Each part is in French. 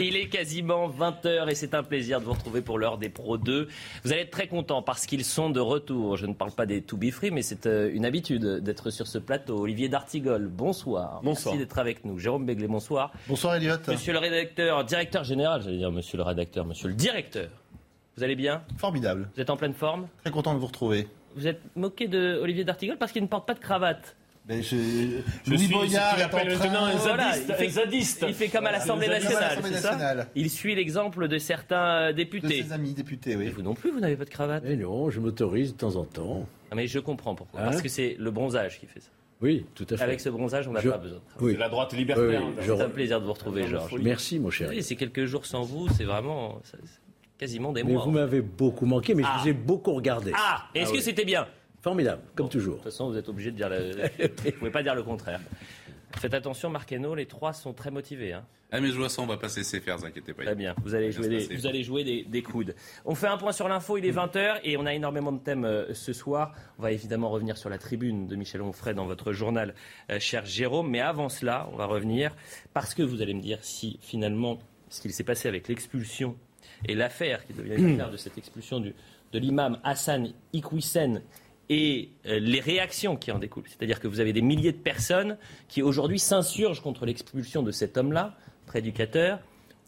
Il est quasiment 20h et c'est un plaisir de vous retrouver pour l'heure des Pro 2. Vous allez être très contents parce qu'ils sont de retour. Je ne parle pas des To Be Free, mais c'est euh, une habitude d'être sur ce plateau. Olivier D'Artigol, bonsoir. Bonsoir. Merci d'être avec nous. Jérôme Béglé, bonsoir. Bonsoir Elliot. Monsieur le rédacteur, directeur général, j'allais dire monsieur le rédacteur, monsieur le directeur. Vous allez bien? Formidable. Vous êtes en pleine forme? Très content de vous retrouver. Vous êtes moqué de Olivier D'Artigol parce qu'il ne porte pas de cravate. Mais je, Je Louis suis Boyard est en train- maintenant un Voilà, zadiste. il fait- un zadiste. Il fait comme à l'Assemblée nationale, l'Assemblée c'est ça nationale. Il suit l'exemple de certains de députés. ses amis députés, Et oui. vous non plus, vous n'avez pas de cravate Mais non, je m'autorise de temps en temps. Ah, mais je comprends pourquoi. Hein Parce que c'est le bronzage qui fait ça. Oui, tout à fait. Avec ce bronzage, on n'a Je- pas besoin de. Oui. De la droite libertaire. oui, je- C'est un plaisir de vous retrouver, Georges. Merci, mon cher. Oui, c'est quelques jours sans vous, c'est vraiment quasiment des Mais mois. vous m'avez beaucoup manqué, mais Ah. je vous ai beaucoup regardé. Ah, est-ce Ah que oui. c'était bien? Formidable, comme De toujours. toute façon, vous êtes obligé de dire. Le... vous pouvez pas dire le contraire. Faites attention, Marc Hainaut, les trois sont très motivés. hein. Ah mais je vois ça, on va pas se laisser faire, vous inquiétez pas. Très bien, vous allez jouer, des, se passer. vous allez jouer des, des coudes. On fait un point sur l'info, il est 20h et on a énormément de thèmes euh, ce soir. On va évidemment revenir sur la tribune de Michel Onfray dans votre journal, euh, cher Jérôme. Mais avant cela, on va revenir parce que vous allez me dire si finalement ce qu'il s'est passé avec l'expulsion et l'affaire qui devient une affaire de cette expulsion du- de l'imam Hassan Iqwisen et euh, les réactions qui en découlent. C'est-à-dire que vous avez des milliers de personnes qui aujourd'hui s'insurgent contre l'expulsion de cet homme-là, prédicateur,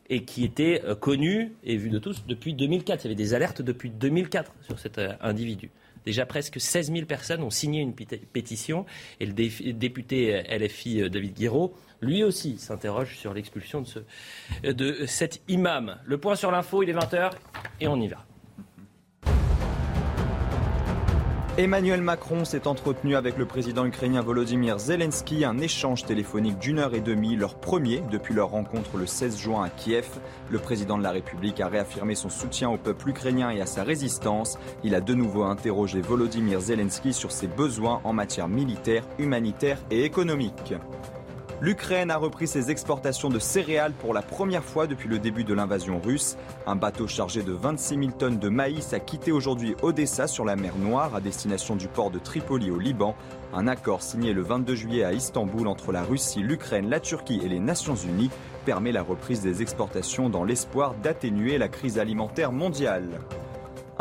et qui était euh, connu et vu de tous depuis 2004. Il y avait des alertes depuis 2004 sur cet euh, individu. Déjà presque 16 000 personnes ont signé une pétition et le dé- député LFI David Guiraud, lui aussi, s'interroge sur l'expulsion de, ce- de cet imam. Le point sur l'info, il est 20h et on y va. Emmanuel Macron s'est entretenu avec le président ukrainien Volodymyr Zelensky, un échange téléphonique d'une heure et demie, leur premier depuis leur rencontre le 16 juin à Kiev. Le président de la République a réaffirmé son soutien au peuple ukrainien et à sa résistance. Il a de nouveau interrogé Volodymyr Zelensky sur ses besoins en matière militaire, humanitaire et économique. L'Ukraine a repris ses exportations de céréales pour la première fois depuis le début de l'invasion russe. Un bateau chargé de 26 000 tonnes de maïs a quitté aujourd'hui Odessa sur la mer Noire à destination du port de Tripoli au Liban. Un accord signé le 22 juillet à Istanbul entre la Russie, l'Ukraine, la Turquie et les Nations Unies permet la reprise des exportations dans l'espoir d'atténuer la crise alimentaire mondiale.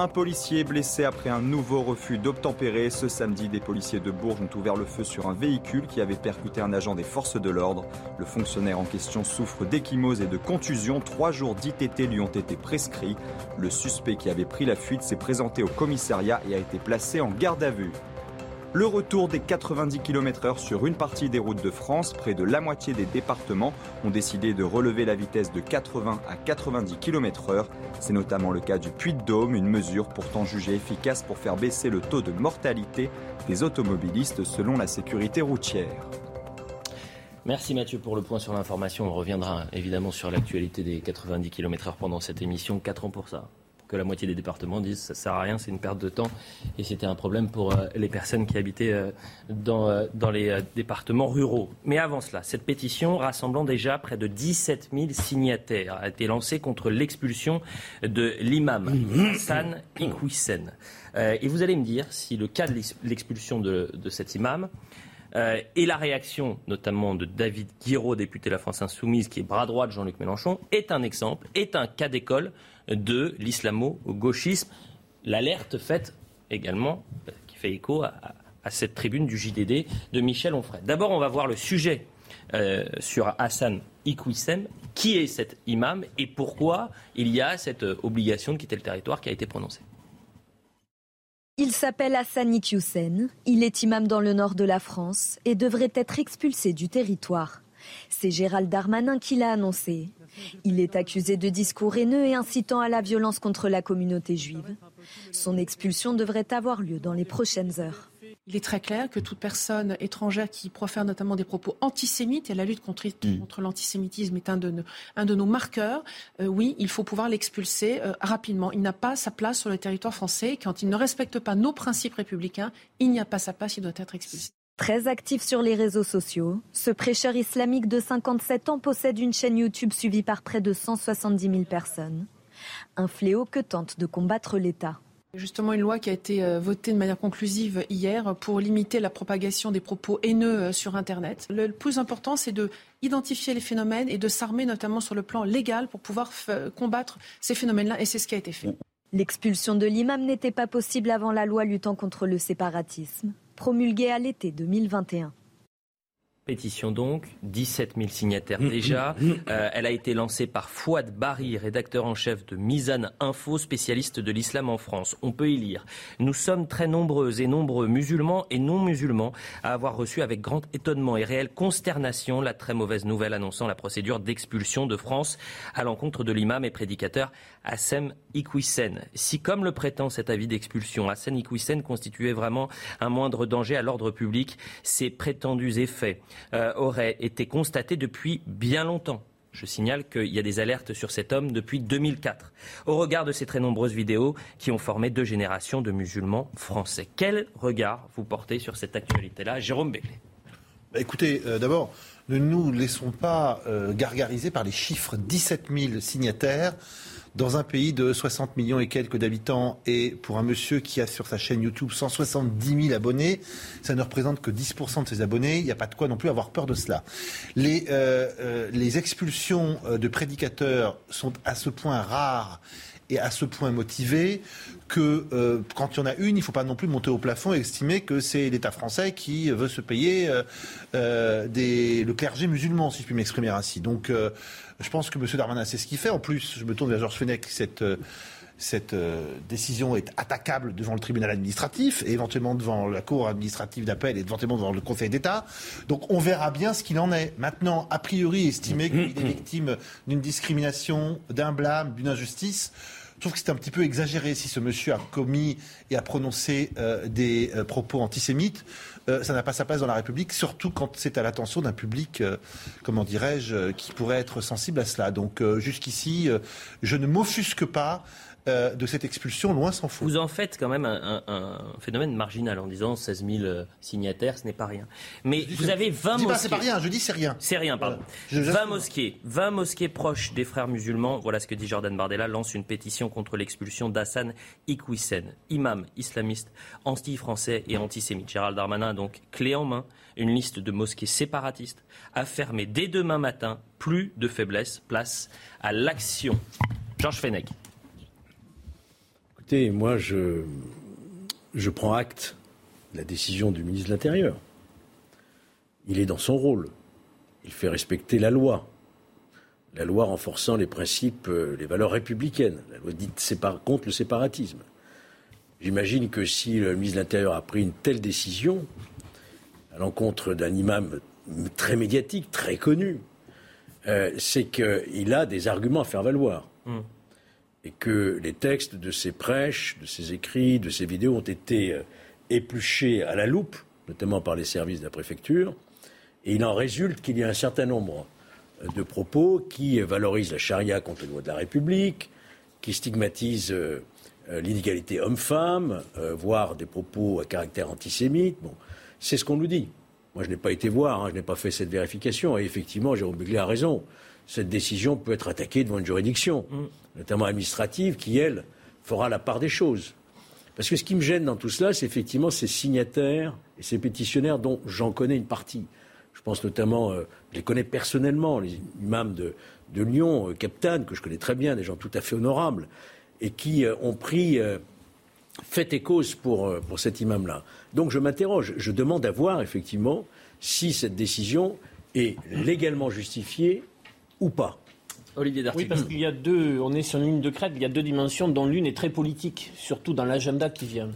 Un policier blessé après un nouveau refus d'obtempérer. Ce samedi, des policiers de Bourges ont ouvert le feu sur un véhicule qui avait percuté un agent des forces de l'ordre. Le fonctionnaire en question souffre d'échymose et de contusion. Trois jours d'ITT lui ont été prescrits. Le suspect qui avait pris la fuite s'est présenté au commissariat et a été placé en garde à vue. Le retour des 90 km/h sur une partie des routes de France, près de la moitié des départements ont décidé de relever la vitesse de 80 à 90 km/h. C'est notamment le cas du Puy-de-Dôme, une mesure pourtant jugée efficace pour faire baisser le taux de mortalité des automobilistes selon la sécurité routière. Merci Mathieu pour le point sur l'information. On reviendra évidemment sur l'actualité des 90 km/h pendant cette émission. 4 ans pour ça. Que la moitié des départements disent ça sert à rien, c'est une perte de temps. Et c'était un problème pour euh, les personnes qui habitaient euh, dans, euh, dans les départements ruraux. Mais avant cela, cette pétition, rassemblant déjà près de 17 000 signataires, a été lancée contre l'expulsion de l'imam Hassan Iqwisen. Et vous allez me dire si le cas de l'ex- l'expulsion de, de cet imam euh, et la réaction notamment de David Guiraud, député de la France Insoumise, qui est bras droit de Jean-Luc Mélenchon, est un exemple, est un cas d'école de l'islamo-gauchisme. L'alerte faite également, euh, qui fait écho à, cette tribune du JDD de Michel Onfray. D'abord, on va voir le sujet euh, sur Hassan Iqwissem. Qui est cet imam et pourquoi il y a cette euh, obligation de quitter le territoire qui a été prononcée? Il s'appelle Hassan Iqiyoussen, il est imam dans le nord de la France et devrait être expulsé du territoire. C'est Gérald Darmanin qui l'a annoncé. Il est accusé de discours haineux et incitant à la violence contre la communauté juive. Son expulsion devrait avoir lieu dans les prochaines heures. il est très clair que toute personne étrangère qui profère notamment des propos antisémites, et la lutte contre, mm. contre l'antisémitisme est un de, nos, un de nos marqueurs, euh, oui, il faut pouvoir l'expulser euh, rapidement. Il n'a pas sa place sur le territoire français. Quand il ne respecte pas nos principes républicains, il n'y a pas sa place, il doit être expulsé. Très actif sur les réseaux sociaux, ce prêcheur islamique de 57 ans possède une chaîne YouTube suivie par près de 170 000 personnes. Un fléau que tente de combattre l'État. Justement, une loi qui a été euh, votée de manière conclusive hier pour limiter la propagation des propos haineux euh, sur Internet. Le plus important, c'est de identifier les phénomènes et de s'armer notamment sur le plan légal pour pouvoir combattre ces phénomènes-là. Et c'est ce qui a été fait. L'expulsion de l'imam n'était pas possible avant la loi luttant contre le séparatisme, promulguée à l'été 2021. Pétition donc, 17 000 signataires mmh, déjà. Mmh, mmh. Euh, elle a été lancée par Fouad Bari, rédacteur en chef de Mizan Info, spécialiste de l'islam en France. On peut y lire. Nous sommes très nombreux et nombreux, musulmans et non musulmans, à avoir reçu avec grand étonnement et réelle consternation la très mauvaise nouvelle annonçant la procédure d'expulsion de France à l'encontre de l'imam et prédicateur Hassem Iquissen. Si, comme le prétend cet avis d'expulsion, Hassem Iquissen constituait vraiment un moindre danger à l'ordre public, ces prétendus effets euh, aurait été constaté depuis bien longtemps. Je signale qu'il y a des alertes sur cet homme depuis 2004, au regard de ces très nombreuses vidéos qui ont formé deux générations de musulmans français. Quel regard vous portez sur cette actualité-là, Jérôme Beckley bah, Écoutez, euh, d'abord, ne nous laissons pas euh, gargariser par les chiffres 17 000 signataires dans un pays de 60 millions et quelques d'habitants et pour un monsieur qui a sur sa chaîne YouTube 170 000 abonnés, ça ne représente que 10% de ses abonnés. Il n'y a pas de quoi non plus avoir peur de cela. Les, euh, euh, les expulsions euh, de prédicateurs sont à ce point rares et à ce point motivées que quand il y en a une, il ne faut pas non plus monter au plafond et estimer que c'est l'État français qui veut se payer le clergé musulman, si je puis m'exprimer ainsi. Donc je pense que M. Darmanin sait ce qu'il fait. En plus, je me tourne vers Georges Fenech, cette, euh, cette euh, décision est attaquable devant le tribunal administratif et éventuellement devant la cour administrative d'appel et éventuellement devant le Conseil d'État. Donc on verra bien ce qu'il en est. Maintenant, a priori, estimer qu'il est victime d'une discrimination, d'un blâme, d'une injustice, je trouve que c'est un petit peu exagéré si ce monsieur a commis et a prononcé euh, des propos antisémites. Euh, ça n'a pas sa place dans la République, surtout quand c'est à l'attention d'un public, euh, comment dirais-je, qui pourrait être sensible à cela. Donc jusqu'ici, je ne m'offusque pas euh, de cette expulsion, loin s'en faut. Vous en faites quand même un, phénomène marginal en disant 16 000 euh, signataires, ce n'est pas rien. Mais vous avez 20 je mosquées. C'est pas rien, je dis c'est rien. C'est rien, pardon. 20 mosquées, 20 mosquées proches des frères musulmans. Voilà ce que dit Jordan Bardella, lance une pétition contre l'expulsion d'Hassan Iqwisen, imam islamiste, anti-français et antisémite. Gérald Darmanin a donc clé en main une liste de mosquées séparatistes à fermer dès demain matin. Plus de faiblesse, place à l'action. Georges Fenech moi, je, prends acte de la décision du ministre de l'Intérieur. Il est dans son rôle. Il fait respecter la loi. La loi renforçant les principes, euh, les valeurs républicaines. La loi dite contre le séparatisme. J'imagine que si le ministre de l'Intérieur a pris une telle décision à l'encontre d'un imam très médiatique, très connu, euh, c'est qu'il a des arguments à faire valoir. Mmh et que les textes de ses prêches, de ses écrits, de ses vidéos ont été euh, épluchés à la loupe, notamment par les services de la préfecture, et il en résulte qu'il y a un certain nombre euh, de propos qui valorisent la charia contre les lois de la République, qui stigmatisent euh, l'inégalité homme-femme, voire des propos à caractère antisémite. Bon, c'est ce qu'on nous dit. Moi, je n'ai pas été voir, hein, je n'ai pas fait cette vérification, et effectivement, Jérôme Béglé a raison. Cette décision peut être attaquée devant une juridiction. Mm notamment administrative, qui, elle, fera la part des choses. Parce que ce qui me gêne dans tout cela, c'est effectivement ces signataires et ces pétitionnaires dont j'en connais une partie. Je pense notamment, euh, je les connais personnellement, les imams de, Lyon, euh, Captain, que je connais très bien, des gens tout à fait honorables, et qui euh, ont pris fait et cause pour, pour cet imam-là. Donc je m'interroge, je demande à voir effectivement si cette décision est légalement justifiée ou pas. Olivier Oui, parce qu'il y a deux, on est sur une ligne de crête, il y a deux dimensions, dont l'une est très politique, surtout dans l'agenda qui vient.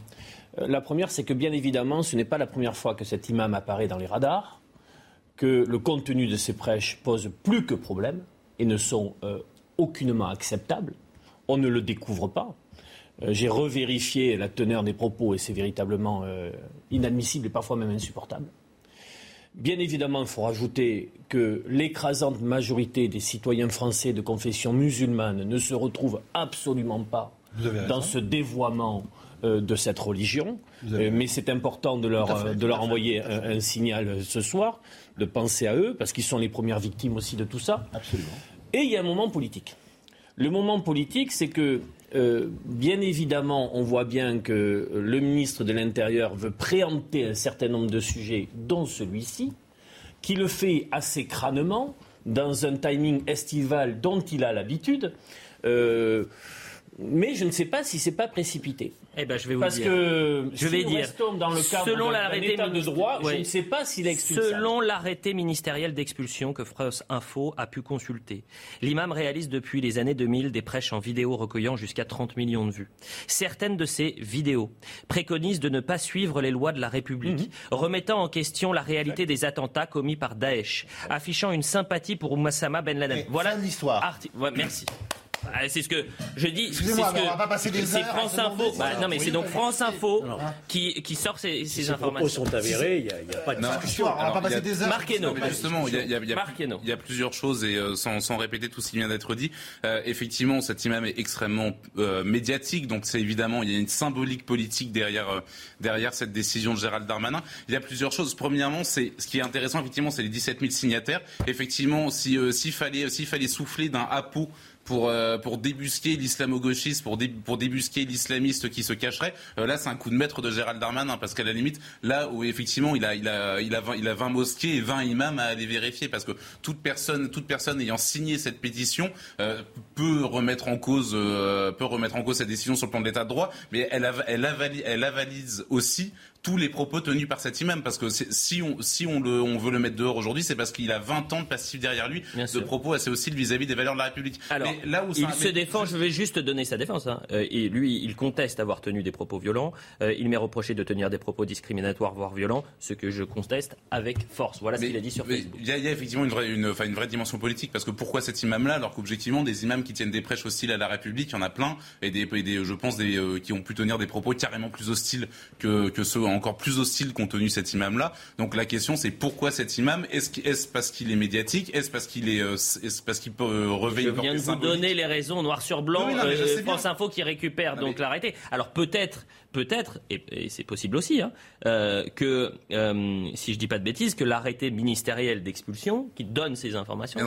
Euh, la première, c'est que bien évidemment, ce n'est pas la première fois que cet imam apparaît dans les radars, que le contenu de ses prêches pose plus que problème et ne sont euh, aucunement acceptables. On ne le découvre pas. Euh, j'ai revérifié la teneur des propos et c'est véritablement euh, inadmissible et parfois même insupportable. Bien évidemment, il faut rajouter que l'écrasante majorité des citoyens français de confession musulmane ne se retrouvent absolument pas dans ce dévoiement euh, de cette religion. mais c'est important de leur, de leur envoyer un, signal ce soir, de penser à eux, parce qu'ils sont les premières victimes aussi de tout ça. Absolument. Et il y a un moment politique. Le moment politique, c'est que euh, bien évidemment, on voit bien que le ministre de l'Intérieur veut préempter un certain nombre de sujets, dont celui-ci, qui le fait assez crânement, dans un timing estival dont il a l'habitude. Euh, mais je ne sais pas si c'est pas précipité. Eh ben, je vais vous Parce dire. que je vais dire. restons dans le cadre selon l'arrêté état de ministé- droit, je ouais. ne sais pas s'il est expulsable. Selon l'arrêté ministériel d'expulsion que France Info a pu consulter, l'imam réalise depuis les années 2000 des prêches en vidéo recueillant jusqu'à 30 millions de vues. Certaines de ces vidéos préconisent de ne pas suivre les lois de la République, Mhm. remettant en question la réalité des attentats commis par Daesh, affichant une sympathie pour Ouassama Ben Laden. Et voilà l'histoire. Arti- ouais, merci. Ah, C'est ce que je dis. Excusez-moi, c'est ce mais on que- va pas passer des C'est heures France Info. Bah, non, mais oui, c'est donc France Info Non. qui, qui sort ces, ces Si ces propos informations. sont avérés, il n'y a, pas de Non. discussion. On va pas Alors, passer a- des heures. Justement, il y a, il y a- il y a- Marquez-nous. il y a plusieurs choses et euh, sans, sans répéter tout ce qui vient d'être dit, euh, effectivement, cet imam est extrêmement euh, médiatique, donc c'est évidemment il y a une symbolique politique derrière euh, derrière cette décision de Gérald Darmanin. Il y a plusieurs choses. Premièrement, c'est ce qui est intéressant effectivement, c'est les 17 000 signataires. Effectivement, si euh, s'il fallait s'il fallait souffler d'un hapeau pour, euh, pour débusquer l'islamo-gauchiste, pour, dé- pour débusquer l'islamiste qui se cacherait. Euh, là, c'est un coup de maître de Gérald Darmanin, parce qu'à la limite, là où effectivement il a, il a, il a, 20, il a 20 mosquées et 20 imams à aller vérifier, parce que toute personne, toute personne ayant signé cette pétition euh, peut remettre en cause, euh, peut remettre en cause cette décision sur le plan de l'état de droit, mais elle, elle avalise aussi tous les propos tenus par cet imam, parce que si on, si on, le, on veut le mettre dehors aujourd'hui, c'est parce qu'il a 20 ans de passif derrière lui Bien de sûr. propos assez hostiles vis-à-vis des valeurs de la République. Alors, Mais là où il ça- se mais- défend, je vais juste donner sa défense. hein. Euh, et lui, il conteste avoir tenu des propos violents. Euh, il m'est reproché de tenir des propos discriminatoires, voire violents, ce que je conteste avec force. Voilà ce qu'il a dit sur Facebook. Il y, a- il y a effectivement une vraie, une, une vraie dimension politique parce que pourquoi cet imam-là alors qu'objectivement des imams qui tiennent des prêches hostiles à la République, il y en a plein et des, et des je pense des euh, qui ont pu tenir des propos carrément plus hostiles que, que ceux encore plus hostiles qu'ont tenu cet imam-là. Donc la question c'est pourquoi cet imam? Est-ce parce qu'il est médiatique? Est-ce parce qu'il est, euh, est-ce parce qu'il peut euh, Je viens de vous donner les raisons noir sur blanc. Non, je euh, bien. France Info qui récupère Non, donc mais- l'arrêté. Alors peut-être, peut-être, et, et c'est possible aussi, hein, euh, que euh, si je dis pas de bêtises, que l'arrêté ministériel d'expulsion qui donne ces informations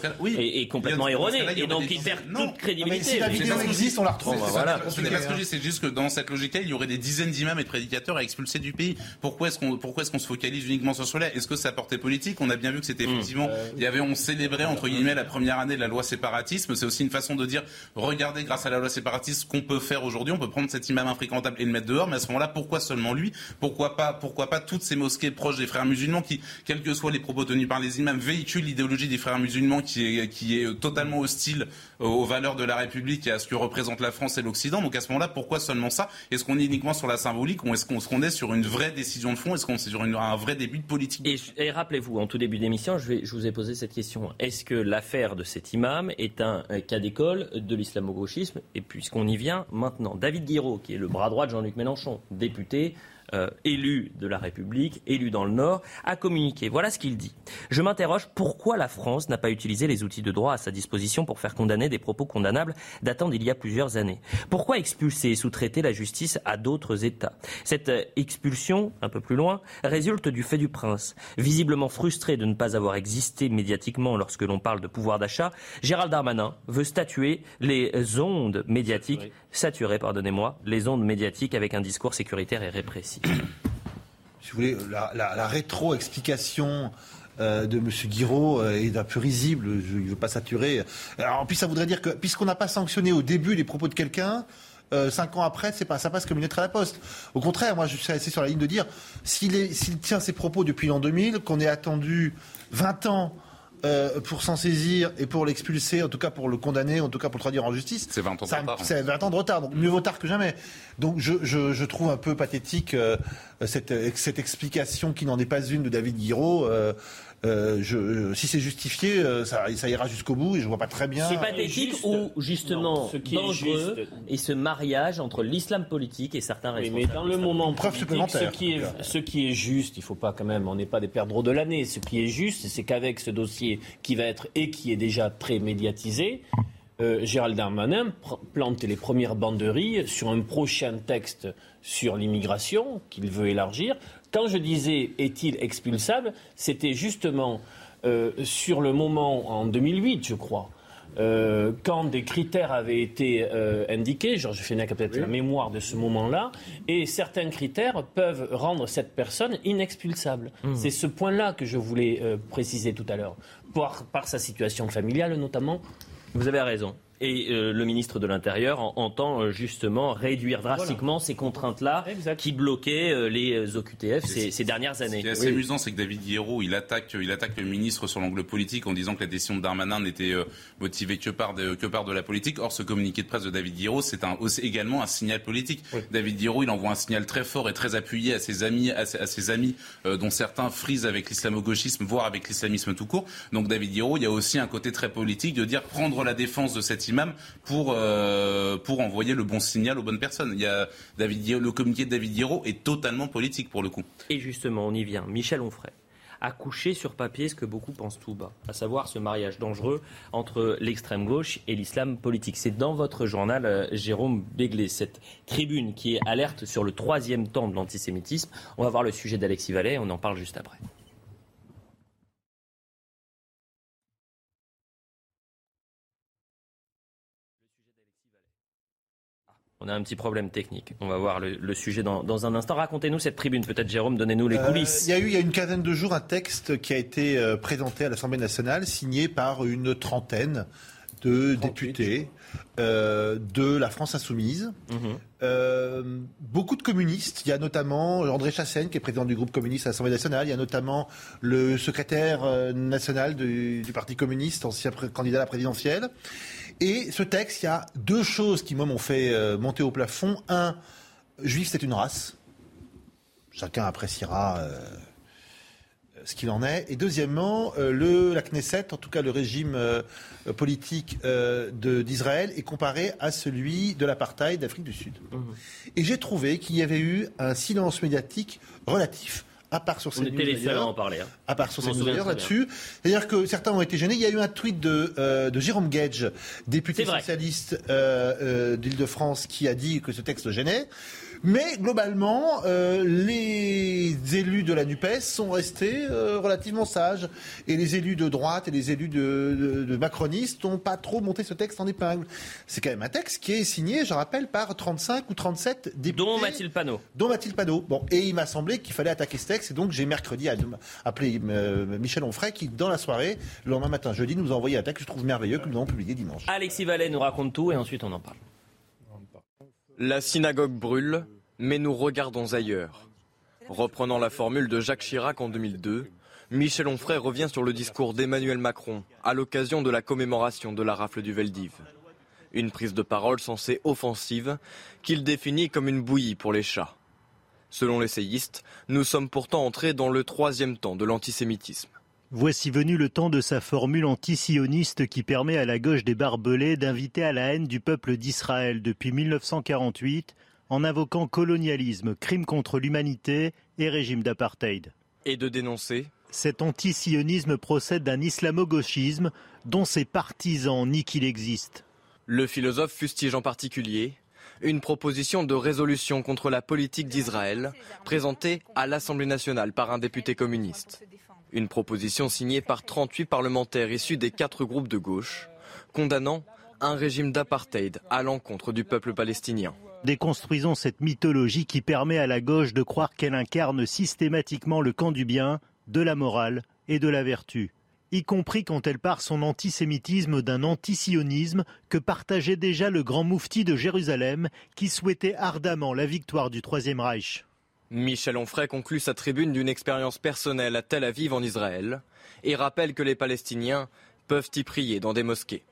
cas- oui. est, est complètement erroné et donc il perd non. toute crédibilité. si la vidéo existe, on la retrouve. C'est pas Ce que je juste que dans cette logique-là, il y aurait des dizaines d'imams et de prédicateurs à expulser du pays. Pourquoi est-ce qu'on pourquoi est-ce qu'on se focalise uniquement sur cela Est-ce que ça portait politique? On a bien vu que c'était Hmm. effectivement, il y avait, on célébrait entre guillemets la première année de la loi séparatisme. C'est aussi une façon de dire, regardez, grâce à la loi séparatisme, ce qu'on peut faire aujourd'hui. On peut prendre cet imam infréquentable et le dehors. Mais à ce moment-là, pourquoi seulement lui? Pourquoi pas Pourquoi pas toutes ces mosquées proches des frères musulmans qui, quels que soient les propos tenus par les imams, véhiculent l'idéologie des frères musulmans qui est est totalement hostile aux valeurs de la République et à ce que représente la France et l'Occident. Donc à ce moment-là, pourquoi seulement ça? Est-ce qu'on est uniquement sur la symbolique ou est-ce qu'on est sur une vraie décision de fond? Est-ce qu'on est sur un vrai début de politique? Et, rappelez-vous, en tout début d'émission, je, vous ai posé cette question. Est-ce que l'affaire de cet imam est un, euh, cas d'école de l'islamo-gauchisme? Et puisqu'on y vient maintenant, David Guiraud, qui est le bras droit de Jean-Luc Mélenchon, député, euh, élu de la République, élu dans le Nord, a communiqué. Voilà ce qu'il dit. Je m'interroge pourquoi la France n'a pas utilisé les outils de droit à sa disposition pour faire condamner des propos condamnables datant d'il y a plusieurs années? Pourquoi expulser et sous-traiter la justice à d'autres États? Cette euh, expulsion, un peu plus loin, résulte du fait du prince. Visiblement frustré de ne pas avoir existé médiatiquement lorsque l'on parle de pouvoir d'achat, Gérald Darmanin veut statuer les ondes médiatiques, saturer, pardonnez-moi, les ondes médiatiques avec un discours sécuritaire et répressif. si vous voulez, la, rétro-explication euh, de M. Guiraud euh, est un peu risible, je ne veux pas saturer. En plus, ça voudrait dire que, puisqu'on n'a pas sanctionné au début les propos de quelqu'un, euh, cinq ans après, c'est pas, ça passe comme une lettre à la poste. Au contraire, moi, je suis assez sur la ligne de dire, s'il s'il tient ses propos depuis l'an 2000, qu'on ait attendu 20 ans euh, pour s'en saisir et pour l'expulser, en tout cas pour le condamner, en tout cas pour le traduire en justice. C'est 20 ans de retard. C'est 20 ans de retard, donc mieux vaut tard que jamais. Donc je, je, je trouve un peu pathétique euh, cette, cette explication qui n'en est pas une de David Guiraud. euh, Euh, je, si c'est justifié, euh, ça, ça, ira jusqu'au bout et je vois pas très bien. C'est pathétique ou justement ce qui dangereux est et ce mariage entre l'islam politique et certains responsables. mais dans le moment preuve supplémentaire. Ce qui, est, ce qui est juste, il faut pas quand même, on n'est pas des perdreaux de l'année. Ce qui est juste, c'est qu'avec ce dossier qui va être et qui est déjà très médiatisé, euh, Gérald Darmanin plante les premières banderies sur un prochain texte sur l'immigration qu'il veut élargir, quand je disais est-il expulsable, c'était justement euh, sur le moment en 2008, je crois. Euh, quand des critères avaient été euh, indiqués, Georges Fenech a peut-être la mémoire de ce moment-là, et certains critères peuvent rendre cette personne inexpulsable. Mmh. C'est ce point-là que je voulais préciser tout à l'heure, par sa situation familiale notamment. Vous avez raison. Et euh, le ministre de l'Intérieur entend euh, justement réduire drastiquement ces contraintes-là qui bloquaient euh, les OQTF ces, dernières années. Ce qui est assez amusant, c'est que David Guiraud, il attaque, il attaque le ministre sur l'angle politique en disant que la décision de Darmanin n'était motivée que par, de, que par de la politique. Or, ce communiqué de presse de David Guiraud, c'est également un signal politique. David Guiraud, il envoie un signal très fort et très appuyé à ses amis, à ses, amis dont certains frisent avec l'islamo-gauchisme, voire avec l'islamisme tout court. Donc, David Guiraud, il y a aussi un côté très politique de dire prendre la défense de cette euh, pour envoyer le bon signal aux bonnes personnes. Il y a le communiqué de David Hiro est totalement politique pour le coup. Et justement, on y vient. Michel Onfray a couché sur papier ce que beaucoup pensent tout bas, à savoir ce mariage dangereux entre l'extrême gauche et l'islam politique. C'est dans votre journal, euh, Jérôme Béglé, cette tribune qui est alerte sur le troisième temps de l'antisémitisme. On va voir le sujet d'Alexis Vallet, on en parle juste après. On a un petit problème technique. On va voir le, sujet dans, un instant. Racontez-nous cette tribune, peut-être Jérôme, donnez-nous les euh, coulisses. Il y a eu il y a une quinzaine de jours un texte qui a été euh, présenté à l'Assemblée nationale, signé par une trentaine de députés euh, de la France insoumise. Mhm. beaucoup de communistes. Il y a notamment André Chassaigne, qui est président du groupe communiste à l'Assemblée nationale. Il y a notamment le secrétaire national du, du Parti communiste, ancien candidat à la présidentielle. Et ce texte, il y a deux choses qui, moi, m'ont fait euh, monter au plafond. Un, juif, c'est une race. Chacun appréciera euh, ce qu'il en est. Et deuxièmement, euh, le, la Knesset, en tout cas le régime politique d'Israël, est comparé à celui de l'apartheid d'Afrique du Sud. Mmh. Et j'ai trouvé qu'il y avait eu un silence médiatique relatif à part sur ces On était les seuls à en parler. Hein. À part sur ces là-dessus. C'est-à-dire que certains ont été gênés. Il y a eu un tweet de, euh, de Jérôme Gage, député socialiste euh, euh, d'Île-de-France, qui a dit que ce texte gênait. Mais globalement, euh, les élus de la NUPES sont restés euh, relativement sages. Et les élus de droite et les élus de, de, macronistes n'ont pas trop monté ce texte en épingle. C'est quand même un texte qui est signé, je rappelle, par 35 ou 37 députés. Dont Mathilde Panot. Dont Mathilde Panot. Bon, et il m'a semblé qu'il fallait attaquer ce texte. Et donc j'ai mercredi appelé euh, Michel Onfray qui, dans la soirée, le lendemain matin, jeudi, nous a envoyé un texte que je trouve merveilleux que nous avons publié dimanche. Alexis Vallet nous raconte tout et ensuite on en parle. La synagogue brûle, mais nous regardons ailleurs. Reprenant la formule de Jacques Chirac en 2002, Michel Onfray revient sur le discours d'Emmanuel Macron à l'occasion de la commémoration de la rafle du Veldiv. Une prise de parole censée offensive qu'il définit comme une bouillie pour les chats. Selon l'essayiste, nous sommes pourtant entrés dans le troisième temps de l'antisémitisme. Voici venu le temps de sa formule antisioniste qui permet à la gauche des barbelés d'inviter à la haine du peuple d'Israël depuis 1948 en invoquant colonialisme, crime contre l'humanité et régime d'apartheid. Et de dénoncer Cet antisionisme procède d'un islamo-gauchisme dont ses partisans nient qu'il existe. Le philosophe fustige en particulier une proposition de résolution contre la politique d'Israël présentée à l'Assemblée nationale par un député communiste. Une proposition signée par 38 parlementaires issus des quatre groupes de gauche, condamnant un régime d'apartheid à l'encontre du peuple palestinien. Déconstruisons cette mythologie qui permet à la gauche de croire qu'elle incarne systématiquement le camp du bien, de la morale et de la vertu, y compris quand elle part son antisémitisme d'un antisionisme que partageait déjà le grand moufti de Jérusalem qui souhaitait ardemment la victoire du Troisième Reich. Michel Onfray conclut sa tribune d'une expérience personnelle à Tel Aviv en Israël et rappelle que les Palestiniens peuvent y prier dans des mosquées.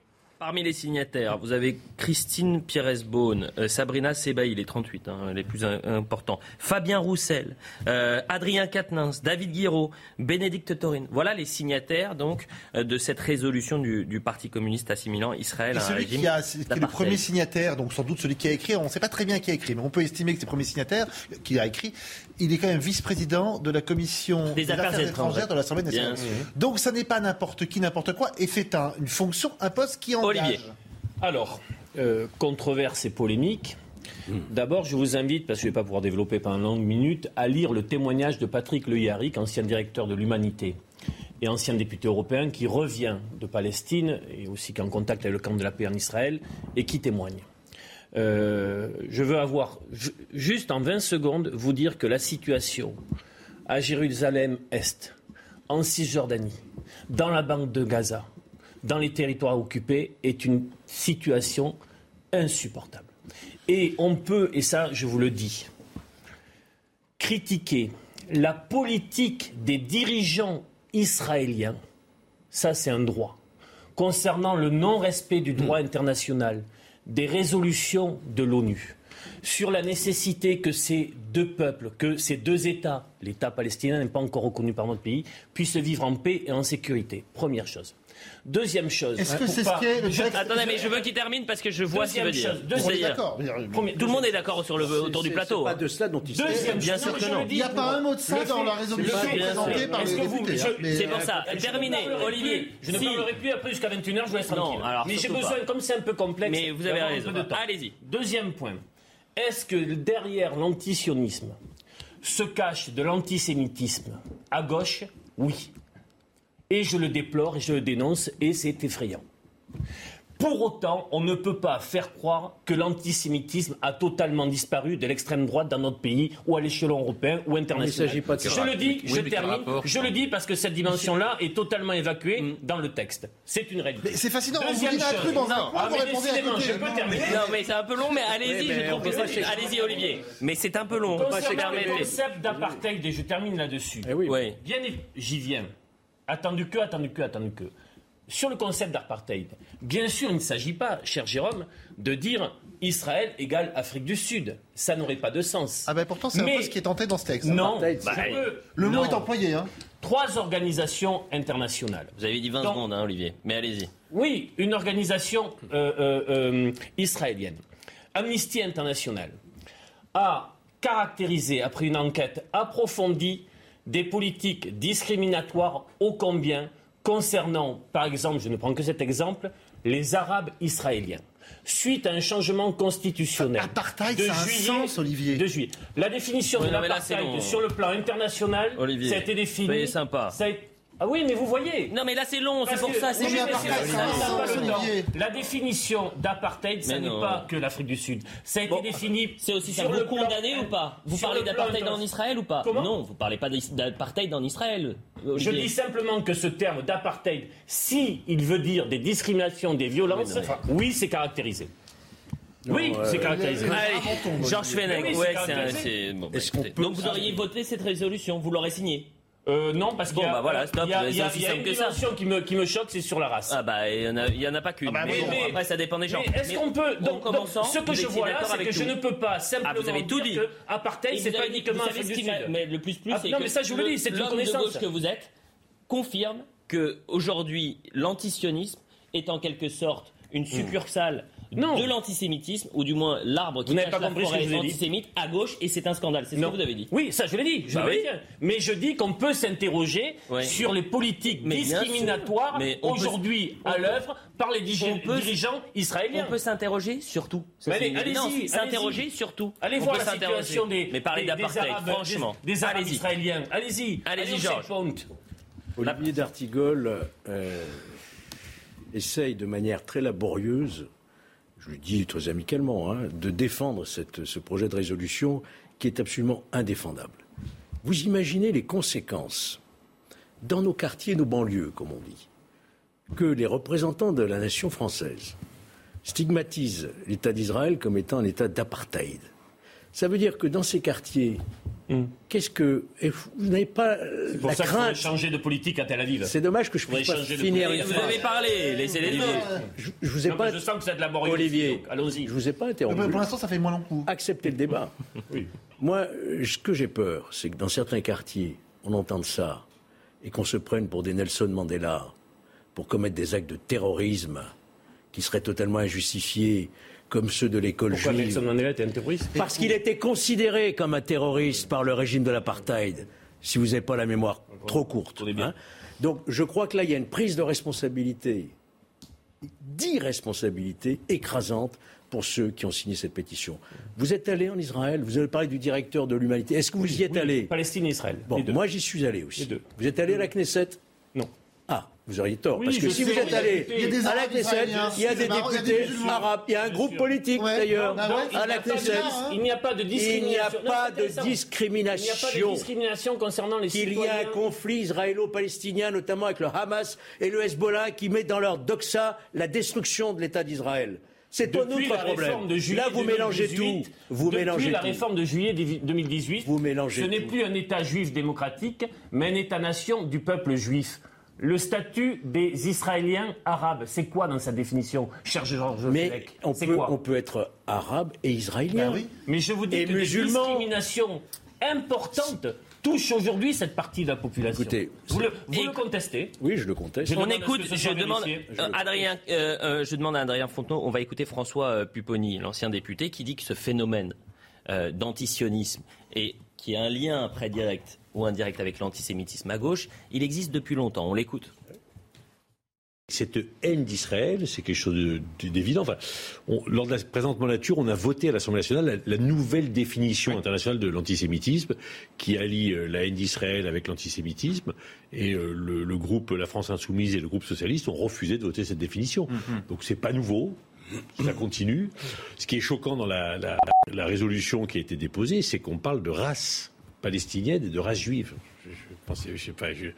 Parmi les signataires, vous avez Christine Pires-Beaune, euh, Sabrina Sebaï, les 38, hein, les plus importants, Fabien Roussel, euh, Adrien Quatennens, David Guiraud, Bénédicte Taurine. Voilà les signataires donc euh, de cette résolution du, Parti communiste assimilant Israël à un régime qui, a, qui est le premier signataire, donc sans doute celui qui a écrit, on ne sait pas très bien qui a écrit, mais on peut estimer que c'est le premier signataire qui a écrit. Il est quand même vice-président de la commission des, affaires, étrangères de l'Assemblée nationale. Donc ça n'est pas n'importe qui, n'importe quoi, et c'est une fonction, un poste qui engage. Olivier. Alors, euh, controverse et polémique. Hmm. D'abord, je vous invite, parce que je ne vais pas pouvoir développer pendant une longue minute, à lire le témoignage de Patrick Le Yarrick, ancien directeur de l'Humanité et ancien député européen, qui revient de Palestine et aussi qui est en contact avec le camp de la paix en Israël et qui témoigne. Euh, je veux avoir, juste en 20 secondes, vous dire que la situation à Jérusalem-Est, en Cisjordanie, dans la bande de Gaza, dans les territoires occupés est une situation insupportable. Et on peut, et ça je vous le dis, critiquer la politique des dirigeants israéliens, ça c'est un droit, concernant le non-respect du droit hmm. international, des résolutions de l'ONU, sur la nécessité que ces deux peuples, que ces deux États, l'État palestinien n'est pas encore reconnu par notre pays, puissent vivre en paix et en sécurité. Première chose. Deuxième chose. Est-ce que c'est ce qu'est le Attendez, mais je veux qu'il termine parce que je vois ce qu'il veut dire. Deuxième... Tout le monde est d'accord sur le autour du plateau. pas de cela dont il Deuxième Bien sûr que non. Il n'y a pas un mot de ça dans la résolution présentée par les députés. Hein. C'est pour ça. Terminé, Olivier. Je ne parlerai plus après jusqu'à 21h, je vous laisse tranquille. Mais j'ai besoin, comme c'est un peu complexe. Mais vous avez raison. Allez-y. Deuxième point. Est-ce que derrière l'antisionisme se cache de l'antisémitisme? À gauche Oui. Et je le déplore et je le dénonce et c'est effrayant. Pour autant, on ne peut pas faire croire que l'antisémitisme a totalement disparu de l'extrême droite dans notre pays ou à l'échelon européen ou international. Pas de je le dis, je termine, je le dis parce que cette dimension-là est totalement évacuée mm. dans le texte. C'est une réalité. c'est fascinant, Deuxième vous dans un ah, répondez à je peux terminer. Non, mais c'est un peu long, mais allez-y, Allez-y, Olivier. Mais c'est un peu long. Concernant le concept d'apartheid, et je termine là-dessus. Eh oui. Bien, j'y viens. Attendu que, attendu que, attendu que. Sur le concept d'apartheid, bien sûr, il ne s'agit pas, cher Jérôme, de dire Israël égale Afrique du Sud. Ça n'aurait pas de sens. Ah ben pourtant, c'est un peu ce qui est tenté dans ce texte. Non, bah, le mot est employé. Hein. Trois organisations internationales. Vous avez dit 20 secondes, hein, Olivier, mais allez-y. Oui, une organisation euh, euh, euh, israélienne. Amnesty International a caractérisé, après une enquête approfondie, des politiques discriminatoires ô combien concernant, par exemple, je ne prends que cet exemple, les Arabes israéliens. Suite à un changement constitutionnel. Apartheid, de juillet, un sens, Olivier. De juillet. La définition de l'apartheid sur le plan international, ça a été défini. sympa. Ça a été, ah oui, mais vous voyez. Non, mais là c'est long, c'est pour ça. C'est La définition d'apartheid, ce n'est pas que l'Afrique du Sud. Ça a été défini. C'est aussi ça. Vous condamnez ou pas? Vous parlez d'apartheid en Israël ou pas? Non, vous parlez pas d'apartheid en Israël. Je dis simplement que ce terme d'apartheid, si il veut dire des discriminations, des violences, oui, c'est caractérisé. Oui, c'est caractérisé. Allez, Georges Fenech, ouais, c'est. Bon, bah, Donc vous auriez voté cette résolution, vous l'aurez signée euh, non, parce qu'il y a, bah voilà, stop, y a, y a, y a une dimension qui me, qui me choque, c'est sur la race. Ah bah, il n'y en, a pas qu'une. Ah bah, mais, mais, après, ça dépend des gens. Est-ce qu'on peut, donc, donc, ce que je vois là, c'est que je ne peux pas simplement ah, vous avez tout dit. que apartheid, c'est pas uniquement du Sud. Mais le plus plus, ah, c'est non, mais ça, je vous le dis, c'est une connaissance. de gauche que vous êtes confirme que aujourd'hui, l'antisionisme est en quelque sorte une succursale de l'antisémitisme, ou du moins l'arbre qui cache pas la forêt antisémite à gauche, et c'est un scandale. C'est ce que vous avez dit. Oui, ça je l'ai dit. Je bah Mais je dis qu'on peut s'interroger sur les politiques discriminatoires aujourd'hui à l'œuvre par les dirigeants israéliens. On peut s'interroger sur tout. Allez-y, s'interroger sur tout. Allez voir la situation des, mais parler d'apartheid, franchement. Des Arabes israéliens. Allez-y. Allez-y, Georges. Olivier d'Artigol euh, essaye de manière très laborieuse je le dis très amicalement, hein, de défendre ce projet de résolution qui est absolument indéfendable. Vous imaginez les conséquences dans nos quartiers, nos banlieues, comme on dit, que les représentants de la nation française stigmatisent l'État d'Israël comme étant un État d'apartheid. Ça veut dire que dans ces quartiers, Hmm. Qu'est-ce que. Vous n'avez pas pour la ça crainte. changer de politique à Tel Aviv. C'est dommage que je puisse pas finir une Vous avez parlé, laissez-les autres. Je, je vous ai Non, pas. mais je sens que vous êtes laborieux. Olivier. Allons-y. Je vous ai pas interrompu. Pour l'instant, ça fait moins long coup. Acceptez le débat. Moi, euh, ce que j'ai peur, c'est que dans certains quartiers, on entende ça et qu'on se prenne pour des Nelson Mandela pour commettre des actes de terrorisme qui seraient totalement injustifiés, comme ceux de l'école Pourquoi juive. Nelson Mandela était un terroriste Parce qu'il était considéré comme un terroriste par le régime de l'apartheid, si vous n'avez pas la mémoire trop courte. hein. Donc je crois que là, il y a une prise de responsabilité, d'irresponsabilité écrasante pour ceux qui ont signé cette pétition. Vous êtes allé en Israël, vous avez parlé du directeur de l'humanité. Est-ce que vous y êtes Oui, allé? Palestine et Israël. Bon, moi j'y suis allé aussi. Les deux. Vous êtes allé à la Knesset? Vous auriez tort. Oui, parce que si sais, vous êtes allé il à la Knesset, il y a des il députés arabes, il y a un groupe politique Ouais. d'ailleurs Ah il à la Knesset. Il n'y a pas de Il n'y discrimination. a pas de intéressant. Il n'y a pas de discrimination. discrimination concernant les Qu'il y a un conflit israélo-palestinien, notamment avec le Hamas et le Hezbollah, qui met dans leur doxa la destruction de l'État d'Israël. C'est un autre problème. de Là, vous mélangez 2018, tout. Vous depuis mélangez la tout. réforme de juillet 2018, Vous mélangez ce n'est plus un État juif démocratique, mais un État-nation du peuple juif. Le statut des Israéliens arabes, c'est quoi dans sa définition, cher Georges Mais on peut, quoi on peut être arabe et israélien. Oui. Mais je vous dis Et que musulmans. des discriminations importantes touchent aujourd'hui cette partie de la population. Écoutez, vous le, vous Et- le contestez. Oui, je le conteste. Je On demande à ce écoute, je demande, euh, Adrien, euh, euh, je demande à Adrien Fontenot, on va écouter François euh, Pupponi, l'ancien député, qui dit que ce phénomène euh, d'antisionisme et qui a un lien après direct ou indirect avec l'antisémitisme à gauche, il existe depuis longtemps. On l'écoute. Cette haine d'Israël, c'est quelque chose de- de- d'évident. Enfin, on- lors de la présente mandature, on a voté à l'Assemblée nationale la, la nouvelle définition internationale de l'antisémitisme, qui allie euh, la haine d'Israël avec l'antisémitisme. Et euh, le, le groupe La France Insoumise et le groupe socialiste ont refusé de voter cette définition. Donc c'est pas nouveau. Ça continue. Ce qui est choquant dans la, la- la résolution qui a été déposée, c'est qu'on parle de race palestinienne et de race juive. Je, je pensais, je sais pas, je-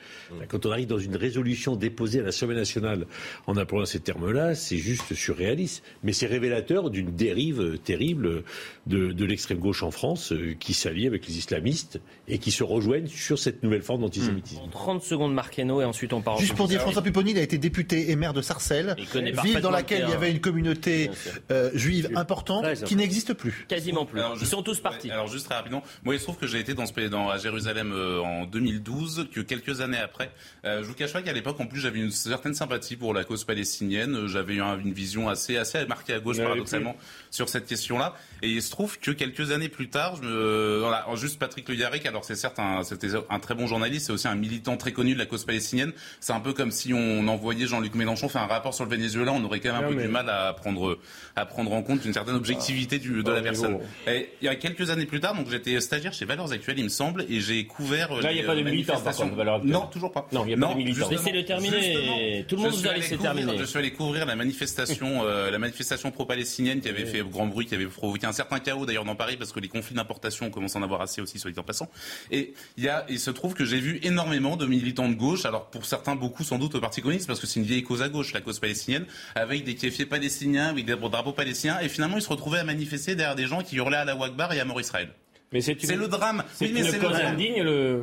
quand on arrive dans une résolution déposée à l'Assemblée nationale en employant ces termes-là, c'est juste surréaliste. Mais c'est révélateur d'une dérive terrible de, de l'extrême gauche en France euh, qui s'allie avec les islamistes et qui se rejoignent sur cette nouvelle forme d'antisémitisme. 30 secondes, Hainaut, et ensuite on part Juste pour dire. François Pupponi, il a été député et maire de Sarcelles, ville dans laquelle le il y avait une communauté euh, juive importante qui important. n'existe plus. Quasiment plus. Alors, Ils sont tous partis. ouais, alors juste très rapidement, moi il se trouve que j'ai été dans ce pays, dans, à Jérusalem euh, en 2012, que quelques années après, euh, je vous cache pas qu'à l'époque en plus j'avais une certaine sympathie pour la cause palestinienne, Euh, j'avais eu un- une vision assez assez marquée à gauche paradoxalement sur cette question-là, et il se trouve que quelques années plus tard, je me, voilà, alors, juste Patrick Le Yarrick, alors c'est certes un, c'était un très bon journaliste, c'est aussi un militant très connu de la cause palestinienne, c'est un peu comme si on envoyait Jean-Luc Mélenchon faire un rapport sur le Venezuela, on aurait quand même un Non, peu mais- du mal à prendre à prendre en compte une certaine objectivité du, de Ah, la personne. Et il y a quelques années plus tard, donc j'étais stagiaire chez Valeurs Actuelles, il me semble, et j'ai couvert. euh, Là, il n'y a pas de euh, militants, par manifestations. contre, Valeurs Actuelles. Non, toujours pas. Non, il y a pas de militants. Laissez-le terminer. Tout le monde vous a allé laissé couvrir- terminer. Je suis allé couvrir la manifestation, euh, la manifestation pro-palestinienne qui avait fait grand bruit, qui avait provoqué un certain chaos d'ailleurs dans Paris parce que les conflits d'importation, on commence à en avoir assez aussi, soit dit en passant. Et il y a, il se trouve que j'ai vu énormément de militants de gauche, alors pour certains beaucoup sans doute au Parti communiste parce que c'est une vieille cause à gauche, la cause palestinienne, avec des kéfiers palestiniens, avec des drapeaux palestiniens, et finalement ils se retrouvaient à manifester derrière des gens qui hurlaient à la Wakbar et à mort Israël. Mais c'est une, le drame. c'est Oui, mais une c'est le cause drame. indigne le,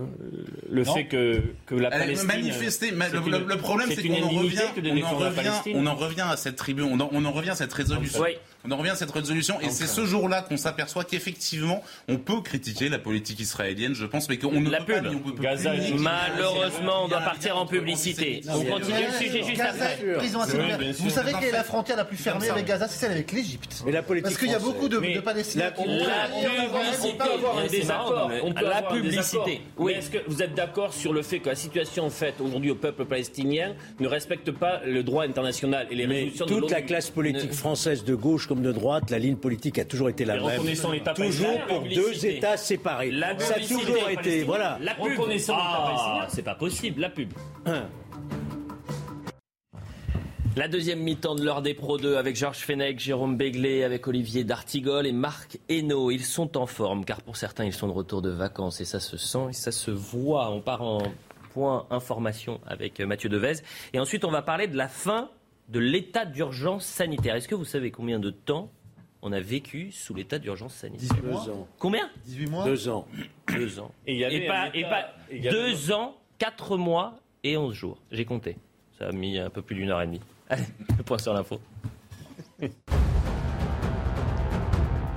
le fait que, que la Palestine. manifester, le, une- le- problème c'est qu'on en revient, on en revient, Palestine. on en revient à cette tribune, on en, on en revient à cette résolution. Oui. On en revient à cette résolution et c'est ce jour-là qu'on s'aperçoit qu'effectivement on peut critiquer la politique israélienne, je pense, mais qu'on ne La peut pas, pub. ni on peut Gaza, plus Malheureusement, on doit partir en publicité. On continue le sujet juste Gaza, après. prison Oui, intérimaire. bien sûr. Vous savez quelle est la frontière la plus fermée avec Gaza C'est celle avec l'Égypte. Mais la politique Parce qu'il y a beaucoup de, Palestiniens. La qui- Ah, la publicité. Oui. Est-ce que vous êtes d'accord sur le fait que la situation faite aujourd'hui au peuple palestinien ne respecte pas le droit international et les résolutions de toute la classe politique française, de gauche comme de droite, la ligne politique a toujours été la même. Toujours pour deux. États séparés. La Ça a toujours été. Voilà. La pub. Ah, palestinien. c'est pas possible, la pub. Hein. La deuxième mi-temps de l'heure des Pro 2 avec Georges Fenech, Jérôme Béglé, avec Olivier D'Artigol et Marc Hainaut. Ils sont en forme car pour certains ils sont de retour de vacances et ça se sent et ça se voit. On part en point information avec Mathieu Devez et ensuite on va parler de la fin de l'état d'urgence sanitaire. Est-ce que vous savez combien de temps on a vécu sous l'état d'urgence sanitaire 18 Deux mois ans. Combien 18 mois Deux ans. Deux ans. Et il y avait pas, un et pas deux ans, quatre mois et onze jours. J'ai compté. Ça a mis un peu plus d'une heure et demie. Allez, le point sur l'info.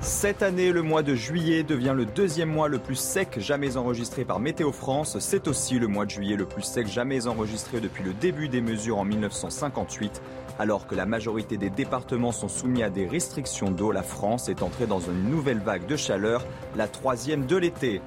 Cette année, le mois de juillet devient le deuxième mois le plus sec jamais enregistré par Météo France. C'est aussi le mois de juillet le plus sec jamais enregistré depuis le début des mesures en 1958. Alors que la majorité des départements sont soumis à des restrictions d'eau, la France est entrée dans une nouvelle vague de chaleur, la troisième de l'été.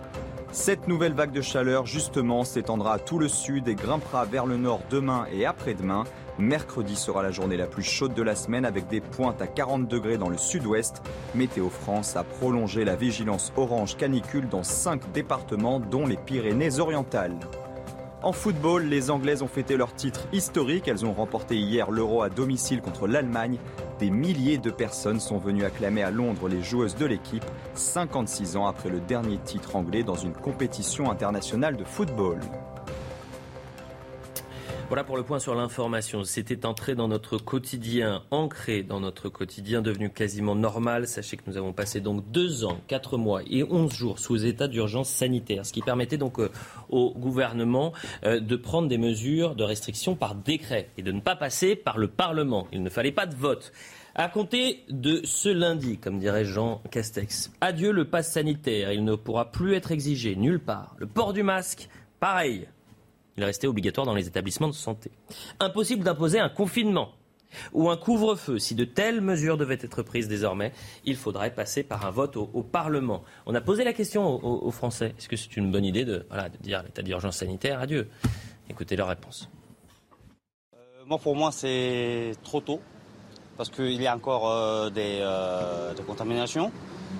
Cette nouvelle vague de chaleur, justement, s'étendra à tout le sud et grimpera vers le nord demain et après-demain. Mercredi sera la journée la plus chaude de la semaine avec des pointes à 40 degrés dans le sud-ouest. Météo France a prolongé la vigilance orange canicule dans 5 départements dont les Pyrénées-Orientales. En football, les Anglaises ont fêté leur titre historique. Elles ont remporté hier l'Euro à domicile contre l'Allemagne. Des milliers de personnes sont venues acclamer à Londres les joueuses de l'équipe, 56 ans après le dernier titre anglais dans une compétition internationale de football. Voilà pour le point sur l'information. C'était entré dans notre quotidien, ancré dans notre quotidien, devenu quasiment normal. Sachez que nous avons passé donc deux ans, quatre mois et onze jours sous état d'urgence sanitaire, ce qui permettait donc euh, au gouvernement euh, de prendre des mesures de restriction par décret et de ne pas passer par le Parlement. Il ne fallait pas de vote. À compter de ce lundi, comme dirait Jean Castex, adieu le pass sanitaire. Il ne pourra plus être exigé nulle part. Le port du masque, pareil. Il restait obligatoire dans les établissements de santé. Impossible d'imposer un confinement ou un couvre-feu. Si de telles mesures devaient être prises désormais, il faudrait passer par un vote au, Parlement. On a posé la question aux, Français. Est-ce que c'est une bonne idée de, dire l'état d'urgence sanitaire Adieu. Écoutez leur réponse. Moi, pour moi, c'est trop tôt parce qu'il y a encore euh, des, euh, des contaminations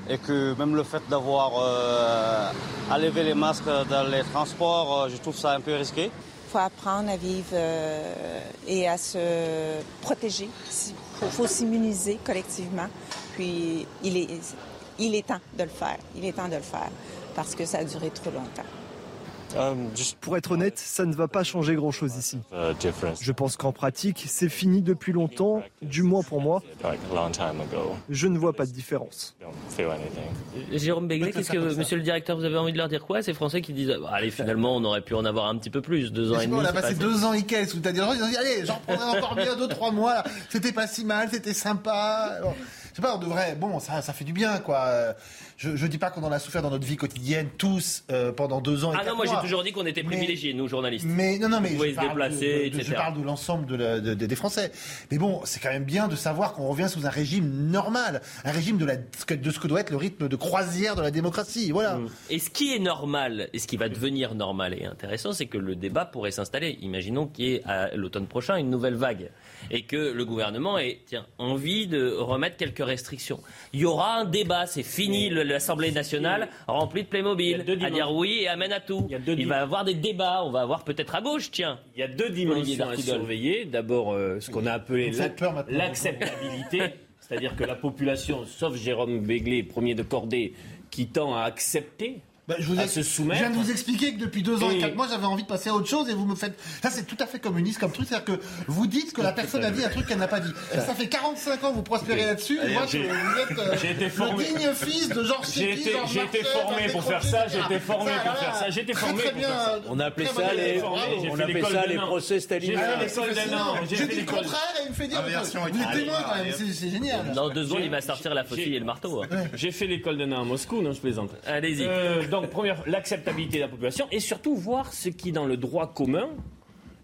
et que même le fait d'avoir euh, à lever les masques dans les transports, euh, je trouve ça un peu risqué. Il faut apprendre à vivre euh, et à se protéger. Il faut, faut s'immuniser collectivement. Puis il est, il est temps de le faire. Il est temps de le faire parce que ça a duré trop longtemps. Pour être honnête, ça ne va pas changer grand-chose ici. Je pense qu'en pratique, c'est fini depuis longtemps, du moins pour moi. Je ne vois pas de différence. Jérôme Béglé, qu'est-ce que, monsieur le directeur, vous avez envie de leur dire quoi? Ces Français qui disent bah, Allez, finalement, on aurait pu en avoir un petit peu plus, deux ans et demi. on a passé pas deux ans et quelques où t'as dit allez, j'en prendrai encore bien deux, trois mois. C'était pas si mal, c'était sympa. Bon, sais pas, on devrait. Bon, ça, ça fait du bien, quoi. Je, je dis pas qu'on en a souffert dans notre vie quotidienne tous euh, pendant deux ans et Ah non, moi j'ai toujours dit qu'on était privilégiés, nous journalistes. Mais non, non, mais je parle, déplacer, de, je parle de l'ensemble de des Français. Mais bon, c'est quand même bien de savoir qu'on revient sous un régime normal, un régime de, la, de ce que doit être le rythme de croisière de la démocratie. Voilà. Mm. Et ce qui est normal, et ce qui va devenir normal et intéressant, c'est que le débat pourrait s'installer. Imaginons qu'il y ait à l'automne prochain une nouvelle vague et que le gouvernement ait tiens, envie de remettre quelques restrictions. Il y aura un débat, c'est fini l'Assemblée nationale remplie de Playmobil, à dire oui et amène à tout. Il, va y avoir des débats, on va avoir peut-être à gauche, tiens. Il y a deux dimensions à surveiller. D'abord, euh, ce qu'on a appelé l'acceptabilité, c'est-à-dire que la population, sauf Jérôme Béglé, premier de cordée, qui tend à accepter, Bah, je, vous à ai- se je soumettre. viens de vous expliquer que depuis deux ans et, Et- quatre mois, j'avais envie de passer à autre chose et vous me faites. Ça, c'est tout à fait communiste comme truc. C'est-à-dire que vous dites que la personne a dit un truc qu'elle n'a pas dit. Ça fait 45 ans que vous prospérez là-dessus moi, je- J'ai- vous êtes euh, été le formé. digne fils de Georges J'ai été, j'ai été formé pour faire Descrozier, ça, j'ai été formé pour faire ça, j'ai été formé faire ça. On a appelé ça les, on appelait ça les procès J'ai staliniens. Ah, j'ai dit le contraire et il me fait dire. Vous êtes italienne. témoin quand même, c'est génial. Dans deux secondes, il va sortir la faucille et le marteau. hein. J'ai fait l'école de nain à Moscou, non, je plaisante. Allez-y. Donc, première, l'acceptabilité de la population et surtout voir ce qui, dans le droit commun,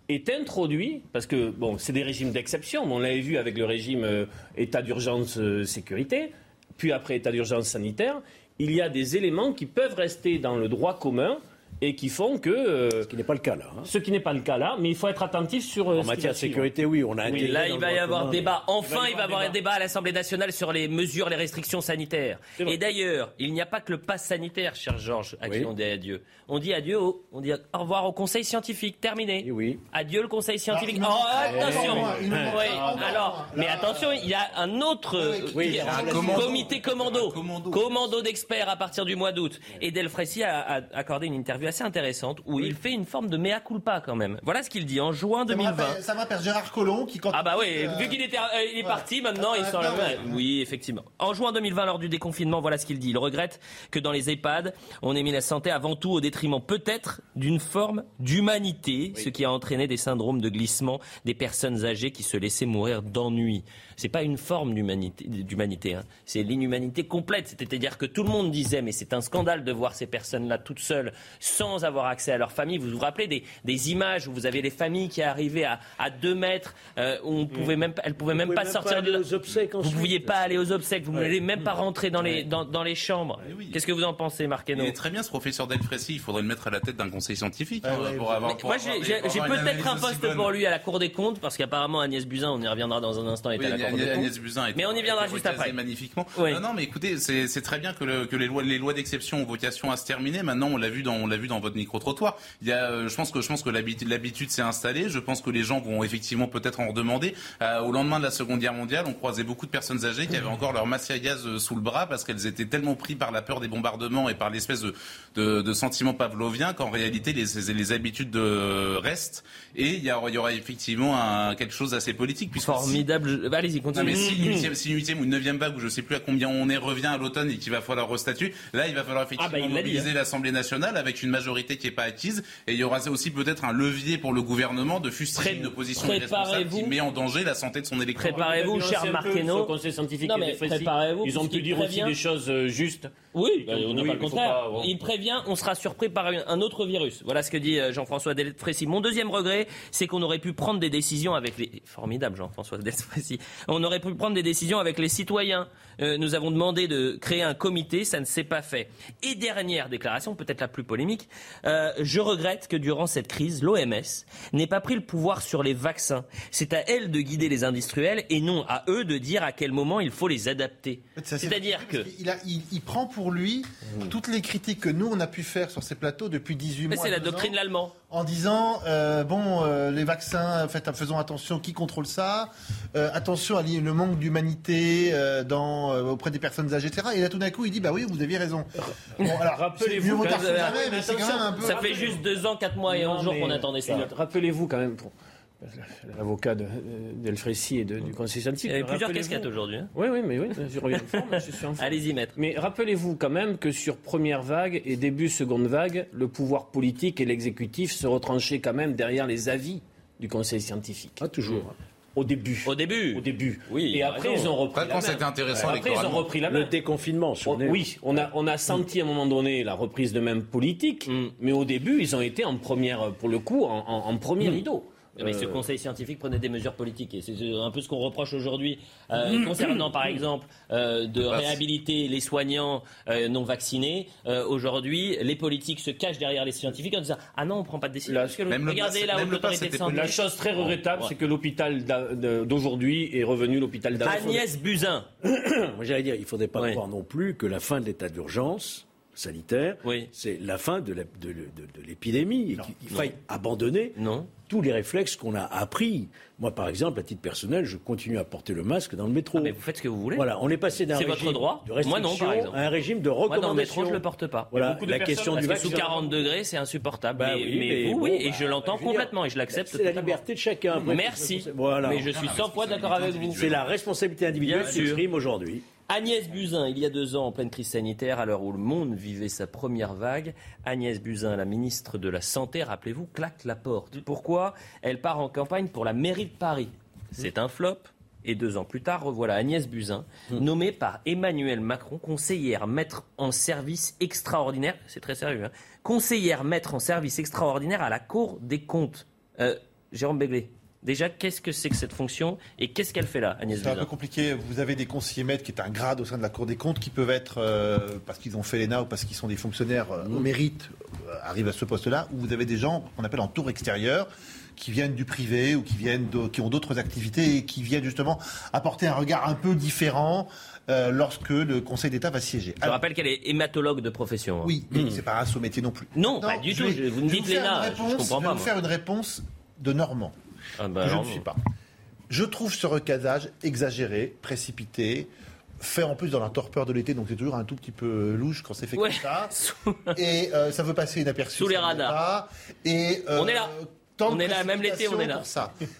est introduit, parce que, bon, c'est des régimes d'exception, mais on l'avait vu avec le régime euh, état d'urgence euh, sécurité, puis après état d'urgence sanitaire, il y a des éléments qui peuvent rester dans le droit commun et qui font que... euh, Ce qui n'est pas le cas là. hein. ce qui n'est pas le cas là, mais il faut être attentif sur... euh, En ce matière de suivre. sécurité, oui, on a Oui, là, il va y avoir commun. débat. Enfin, Il va y il va y avoir un débat à l'Assemblée nationale sur les mesures, les restrictions sanitaires. Et d'ailleurs, il n'y a pas que le pass sanitaire, cher Georges, à qui on dit adieu. On dit adieu, au, on dit au revoir au Conseil scientifique. Terminé. Oui. Adieu le Conseil scientifique. me Oh, attention. Oui, encore alors, mais attention, il y a un autre oui, euh, un commando. comité commando, commando. commando d'experts à partir du mois d'août. Et Delfrécy a, a accordé une interview assez intéressante où il fait une forme de mea culpa quand même. Voilà ce qu'il dit en juin Ça me 2020. rappelle- Ça me rappelle Gérard Collomb qui, quand Ah bah oui, euh, vu qu'il était, euh, il est ouais. parti maintenant, il Euh, sort ouais. Oui, effectivement. En juin 2020, lors du déconfinement, voilà ce qu'il dit. Il regrette que dans les EHPAD, on ait mis la santé avant tout au détriment peut-être d'une forme d'humanité, ce qui a entraîné des syndromes de glissement des personnes âgées qui se laissaient mourir d'ennui. C'est pas une forme d'humanité, d'humanité, hein. c'est l'inhumanité complète. C'est-à-dire que tout le monde disait, mais c'est un scandale de voir ces personnes-là toutes seules, sans avoir accès à leur famille. Vous vous rappelez des, des images où vous avez les familles qui arrivaient à, à deux mètres, euh, où on pouvait même, pas- elles pouvaient même pas même sortir pas de aller la- aux obsèques Vous ensuite. pouviez pas aller aux obsèques, vous ne Ouais. voulez même pas rentrer dans les, dans, dans les chambres. Qu'est-ce que vous en pensez, Marc Il est très bien ce professeur Delfrécy, il faudrait le mettre à la tête d'un conseil scientifique hein, ouais, pour avoir. Mais pour Moi, j'ai peut-être un poste pour lui à la Cour des comptes, parce qu'apparemment Agnès Buzyn, on y reviendra dans un instant, est Oui, à la Cour des Agnès, Buzyn Mais on y viendra juste après. magnifiquement. Oui. Non, non, mais écoutez, c'est très bien que, le- que les lois, les lois d'exception ont vocation à se terminer. Maintenant, on l'a vu dans, on l'a vu dans votre micro trottoir. Il y a, euh, je pense que, je pense que l'habitude, s'est installée. Je pense que les gens vont effectivement peut-être en redemander. Euh, au lendemain de la Seconde Guerre mondiale, on croisait beaucoup de personnes âgées qui avaient encore leur masque à gaz euh, sous le bras parce qu'elles étaient tellement pris par la peur des bombardements et par l'espèce de, de, de sentiment pavlovien qu'en réalité les, les habitudes de restent. Et il y, aura effectivement un, quelque chose d'assez politique. puisque si- Formidable. Non, mais si une huitième, si une huitième ou une neuvième vague, ou je sais plus à combien on est, revient à l'automne et qu'il va falloir restatuer, là, il va falloir effectivement Ah bah, dit, mobiliser hein. l'Assemblée nationale avec une majorité qui n'est pas acquise. Et il y aura aussi peut-être un levier pour le gouvernement de fustiger Pré- une opposition irresponsable qui met en danger la santé de son électorat. Préparez-vous, cher le Conseil scientifique Non, mais préparez-vous, Ils ont pu dire aussi des choses euh, justes. Oui, bah, on n'a Oui, pas le mais faut contraire. pas, bon. Il prévient, on sera surpris par un un autre virus. Voilà ce que dit euh, Jean-François Delfrécy. Mon deuxième regret, c'est qu'on aurait pu prendre des décisions avec les... Formidable, Jean-François Delfrécy. On aurait pu prendre des décisions avec les citoyens. Euh, nous avons demandé de créer un comité, ça ne s'est pas fait. Et dernière déclaration, peut-être la plus polémique, euh, je regrette que durant cette crise, l'OMS n'ait pas pris le pouvoir sur les vaccins. C'est à elle de guider les industriels et non à eux de dire à quel moment il faut les adapter. C'est-à-dire que... Il, a- il- il prend pour lui toutes les critiques que nous, on a pu faire sur ces plateaux depuis 18 Mais mois. c'est la doctrine ans, allemand. En disant, euh, bon, euh, les vaccins, faites, faisons attention, qui contrôle ça Euh, Attention à le manque d'humanité euh, dans, euh, auprès des personnes âgées, etc. Et là, tout d'un coup, il dit, bah oui, vous aviez raison. Bon, alors, Rappelez-vous un. Ça fait juste deux ans, quatre mois et jours mais- qu'on attendait ça. Rappelez-vous quand même, pour l'avocat de- d'Elfrécy et de- du Conseil scientifique. Il y avait plusieurs casquettes aujourd'hui. hein. Oui, oui, mais oui, je reviens en forme, je suis en forme. Allez-y, maître. Mais rappelez-vous quand même que sur première vague et début seconde vague, le pouvoir politique et l'exécutif se retranchaient quand même derrière les avis du Conseil scientifique. Pas toujours. Au début. Au début. Au début. Oui, Et après, raison. ils ont repris Après, la quand main. c'était intéressant Après, ils ont repris la main. Le déconfinement, Oh, oui, on a, on a senti à un moment donné la reprise de même politique, Mm. mais au début, ils ont été en première, pour le coup, en, en- en premier Mm. rideau. Mais ce Euh, conseil scientifique prenait des mesures politiques et c'est un peu ce qu'on reproche aujourd'hui euh, concernant par exemple euh, de passe. réhabiliter les soignants euh, non vaccinés. Aujourd'hui, les politiques se cachent derrière les scientifiques en disant ah non on prend pas de décision. Le regardez pass- même le pass, l'autorité de santé. La chose très regrettable, Ouais. c'est que l'hôpital d'aujourd'hui est revenu l'hôpital d'avant. Agnès Buzyn. Moi, j'allais dire, il ne faudrait pas croire non plus que la fin de l'état d'urgence sanitaire, Oui. c'est la fin de la- l'épidémie qu'il faille abandonner Non. Tous les réflexes qu'on a appris. Moi, par exemple, à titre personnel, je continue à porter le masque dans le métro. Ah, mais vous faites ce que vous voulez. Voilà, on est passé d'un C'est régime votre droit. de Moi, non, restriction par exemple. à un régime de Moi recommandation. dans le métro je le porte pas. Voilà, beaucoup de la question du que sous vaccin. 40 degrés, c'est insupportable. Bah mais, oui, mais mais vous, bon, oui, et bah, je l'entends je dire, complètement et je l'accepte. C'est la liberté de chacun. Après, Merci. Voilà. Mais je suis 100 fois d'accord avec vous. C'est la responsabilité individuelle qui s'exprime aujourd'hui. Agnès Buzyn, il y a deux ans, en pleine crise sanitaire, à l'heure où le monde vivait sa première vague, Agnès Buzyn, la ministre de la Santé, rappelez-vous, claque la porte. Pourquoi? Elle part en campagne pour la mairie de Paris. C'est un flop. Et deux ans plus tard, revoilà Agnès Buzyn, nommée par Emmanuel Macron conseillère maître en service extraordinaire. C'est très sérieux. Hein, conseillère maître en service extraordinaire à la Cour des comptes. Euh, Jérôme Béglé, déjà, qu'est-ce que c'est que cette fonction et qu'est-ce qu'elle fait là, Agnès C'est un peu compliqué. Vous avez des conseillers maîtres qui est un grade au sein de la Cour des comptes qui peuvent être, euh, parce qu'ils ont fait l'ENA ou parce qu'ils sont des fonctionnaires euh, au mérite, euh, arrivent à ce poste-là, ou vous avez des gens qu'on appelle en tour extérieur qui viennent du privé ou qui, viennent de- qui ont d'autres activités et qui viennent justement apporter un regard un peu différent euh, lorsque le Conseil d'État va siéger. Je rappelle qu'elle est hématologue de profession. hein. Oui, mais c'est pas un sous métier non plus. Non, pas du je tout. vais- Je- vous me je vais dites Léna, je comprends je vais pas, vous moi. faire une réponse de Normand. Ah bah que je ne suis pas. Je trouve ce recasage exagéré, précipité fait en plus dans la torpeur de l'été, donc c'est toujours un tout petit peu louche quand c'est fait comme ça. Et euh, ça veut passer inaperçu. Sous les radars. Et, euh, on est là. On est là, même l'été, on est là.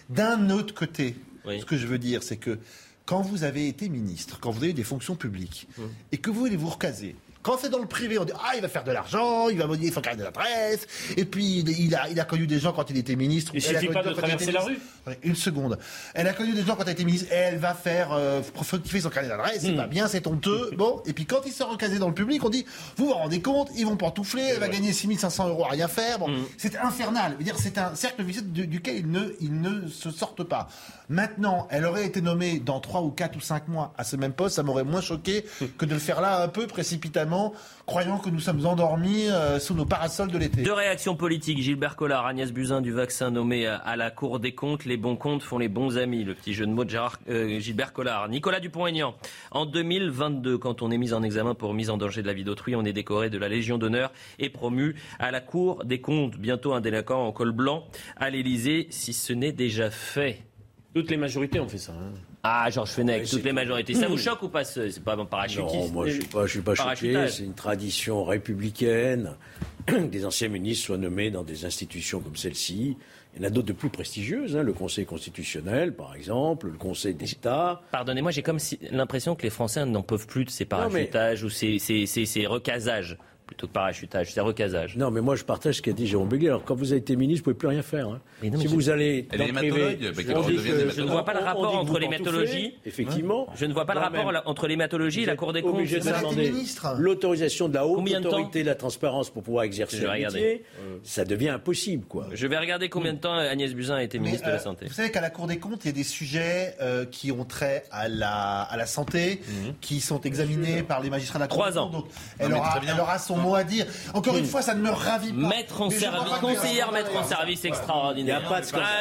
D'un autre côté, ce que je veux dire, c'est que quand vous avez été ministre, quand vous avez des fonctions publiques, hum. et que vous voulez vous recaser, quand c'est dans le privé, on dit ah il va faire de l'argent, il va il faut de la presse. Et puis il a il a connu des gens quand il était ministre. Il suffit pas de traverser la rue. Une seconde. Elle a connu des gens quand elle était ministre elle va faire euh, son carnet d'adresse. C'est hmm. pas bien, c'est honteux. Bon. Et puis quand il se recasé dans le public, on dit vous vous rendez compte, ils vont pantoufler, elle va gagner 6500 euros à rien faire. Bon, hmm. c'est infernal. dire c'est un cercle vicieux duquel il ne il ne se sortent pas. Maintenant, elle aurait été nommée dans 3 ou 4 ou 5 mois à ce même poste, ça m'aurait moins choqué que de le faire là un peu précipitamment, croyant que nous sommes endormis euh, sous nos parasols de l'été. Deux réactions politiques. Gilbert Collard, Agnès Buzyn du vaccin nommé à la Cour des comptes. Les bons comptes font les bons amis. Le petit jeu de mots de Gérard, euh, Gilbert Collard. Nicolas Dupont-Aignan. En 2022, quand on est mis en examen pour mise en danger de la vie d'autrui, on est décoré de la Légion d'honneur et promu à la Cour des comptes. Bientôt un délinquant en col blanc à l'Elysée, si ce n'est déjà fait. Toutes les majorités ont fait ça. Hein. Ah, Georges Fenech, toutes les majorités. Ça vous choque ou pas C'est pas un parachutisme Non, moi je ne suis pas, suis pas choqué. C'est une tradition républicaine. Des anciens ministres soient nommés dans des institutions comme celle-ci. Il y en a d'autres de plus prestigieuses, hein. le Conseil constitutionnel, par exemple, le Conseil d'État. Pardonnez-moi, j'ai comme l'impression que les Français n'en peuvent plus de ces parachutages ou ces, ces, ces recasages plutôt que parachutage, c'est recasage. Non, mais moi je partage ce qu'a dit Jérôme Béguet. Alors quand vous avez été ministre, vous ne pouvez plus rien faire. Hein. si vous allez dans le privé, je ne vois pas le rapport entre l'hématologie. Effectivement. Je ne vois pas le rapport entre l'hématologie et la Cour des comptes. Obligé de demander l'autorisation de la haute autorité de la transparence pour pouvoir exercer le métier. Ça devient impossible, quoi. Je vais regarder combien de temps Agnès Buzyn a été ministre de la euh, Santé. Vous savez qu'à la Cour des comptes, il y a des sujets euh, qui ont trait à la, à la santé, mhm. qui sont examinés par les magistrats de la Cour. Trois ans. Donc, elle aura son mot à dire. Encore une fois, ça ne me ravit pas. Mettre en service, conseillère mettre en service extraordinaire.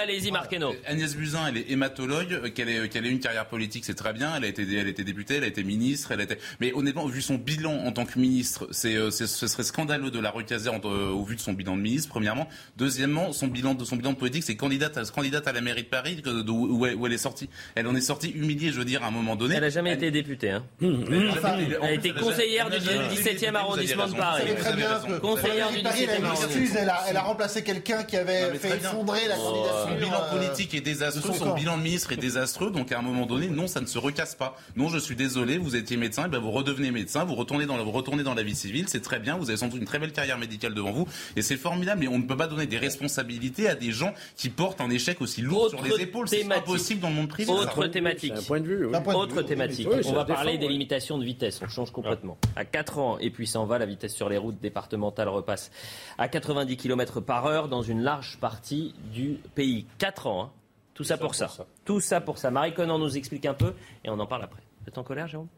Allez-y, Marqueno. Agnès Buzyn, elle est hématologue, qu'elle ait, qu'elle ait une carrière politique, c'est très bien. Elle a été, elle a été députée, elle a été ministre, elle a été. Mais honnêtement, vu son bilan en tant que ministre, c'est, euh, ce serait scandaleux de la recaser euh, au vu de son bilan de ministre. Premièrement, deuxièmement, son bilan de son bilan de politique, c'est candidate, à, candidate à la mairie de Paris, où, elle, est sortie. Elle en est sortie humiliée, je veux dire, à un moment donné. Elle n'a jamais été députée. Hein. Elle, a été conseillère du 17e arrondissement de Paris très bien que conseillère du Paris, elle, excuse, elle, a, elle a remplacé quelqu'un qui avait fait effondrer la candidature. Son bilan euh, politique est désastreux, son, bilan de ministre est désastreux, donc à un moment donné, non, ça ne se recasse pas. Non, je suis désolé, vous étiez médecin, et ben vous redevenez médecin, vous retournez dans la, vous retournez dans la vie civile, c'est très bien, vous avez sans doute une très belle carrière médicale devant vous, et c'est formidable, mais on ne peut pas donner des responsabilités à des gens qui portent un échec aussi lourd sur les épaules. C'est impossible dans le monde privé. Autre thématique. point de vue. Autre thématique. on va parler des limitations de vitesse. On change complètement. À 4 ans, et puis ça en va, la vitesse sur les routes départementales repasse à 90 km par heure dans une large partie du pays. 4 ans, hein. tout, ça, pour ça. Tout ça pour ça. Marie Conan nous explique un peu et on en parle après. Vous êtes en colère, Jérôme?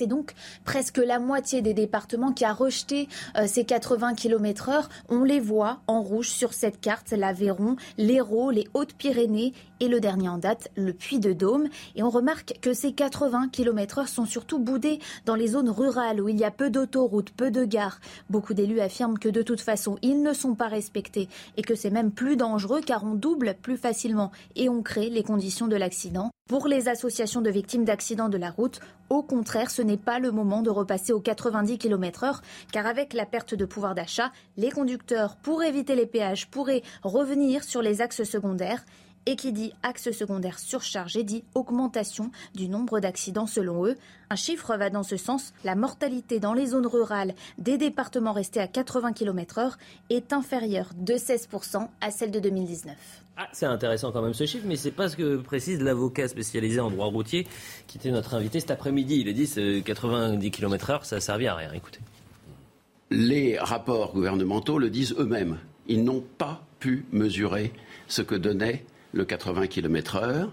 C'est donc presque la moitié des départements qui a rejeté euh, ces 80 km heure. On les voit en rouge sur cette carte, l'Aveyron, l'Hérault, les Hautes-Pyrénées et le dernier en date, le Puy-de-Dôme. Et on remarque que ces 80 km heure sont surtout boudés dans les zones rurales où il y a peu d'autoroutes, peu de gares. Beaucoup d'élus affirment que de toute façon, ils ne sont pas respectés et que c'est même plus dangereux car on double plus facilement et on crée les conditions de l'accident. Pour les associations de victimes d'accidents de la route, au contraire, ce n'est pas le moment de repasser aux 90 km heure, car avec la perte de pouvoir d'achat, les conducteurs, pour éviter les péages, pourraient revenir sur les axes secondaires. Et qui dit axe secondaire surchargé dit augmentation du nombre d'accidents selon eux. Un chiffre va dans ce sens. La mortalité dans les zones rurales des départements restés à 80 km heure est inférieure de 16% à celle de 2019. Ah, c'est intéressant quand même ce chiffre, mais c'est pas ce que précise l'avocat spécialisé en droit routier qui était notre invité cet après-midi. Il a dit 90 km/h, ça a servi à rien. Écoutez. Les rapports gouvernementaux le disent eux-mêmes. Ils n'ont pas pu mesurer ce que donnait le 80 km/h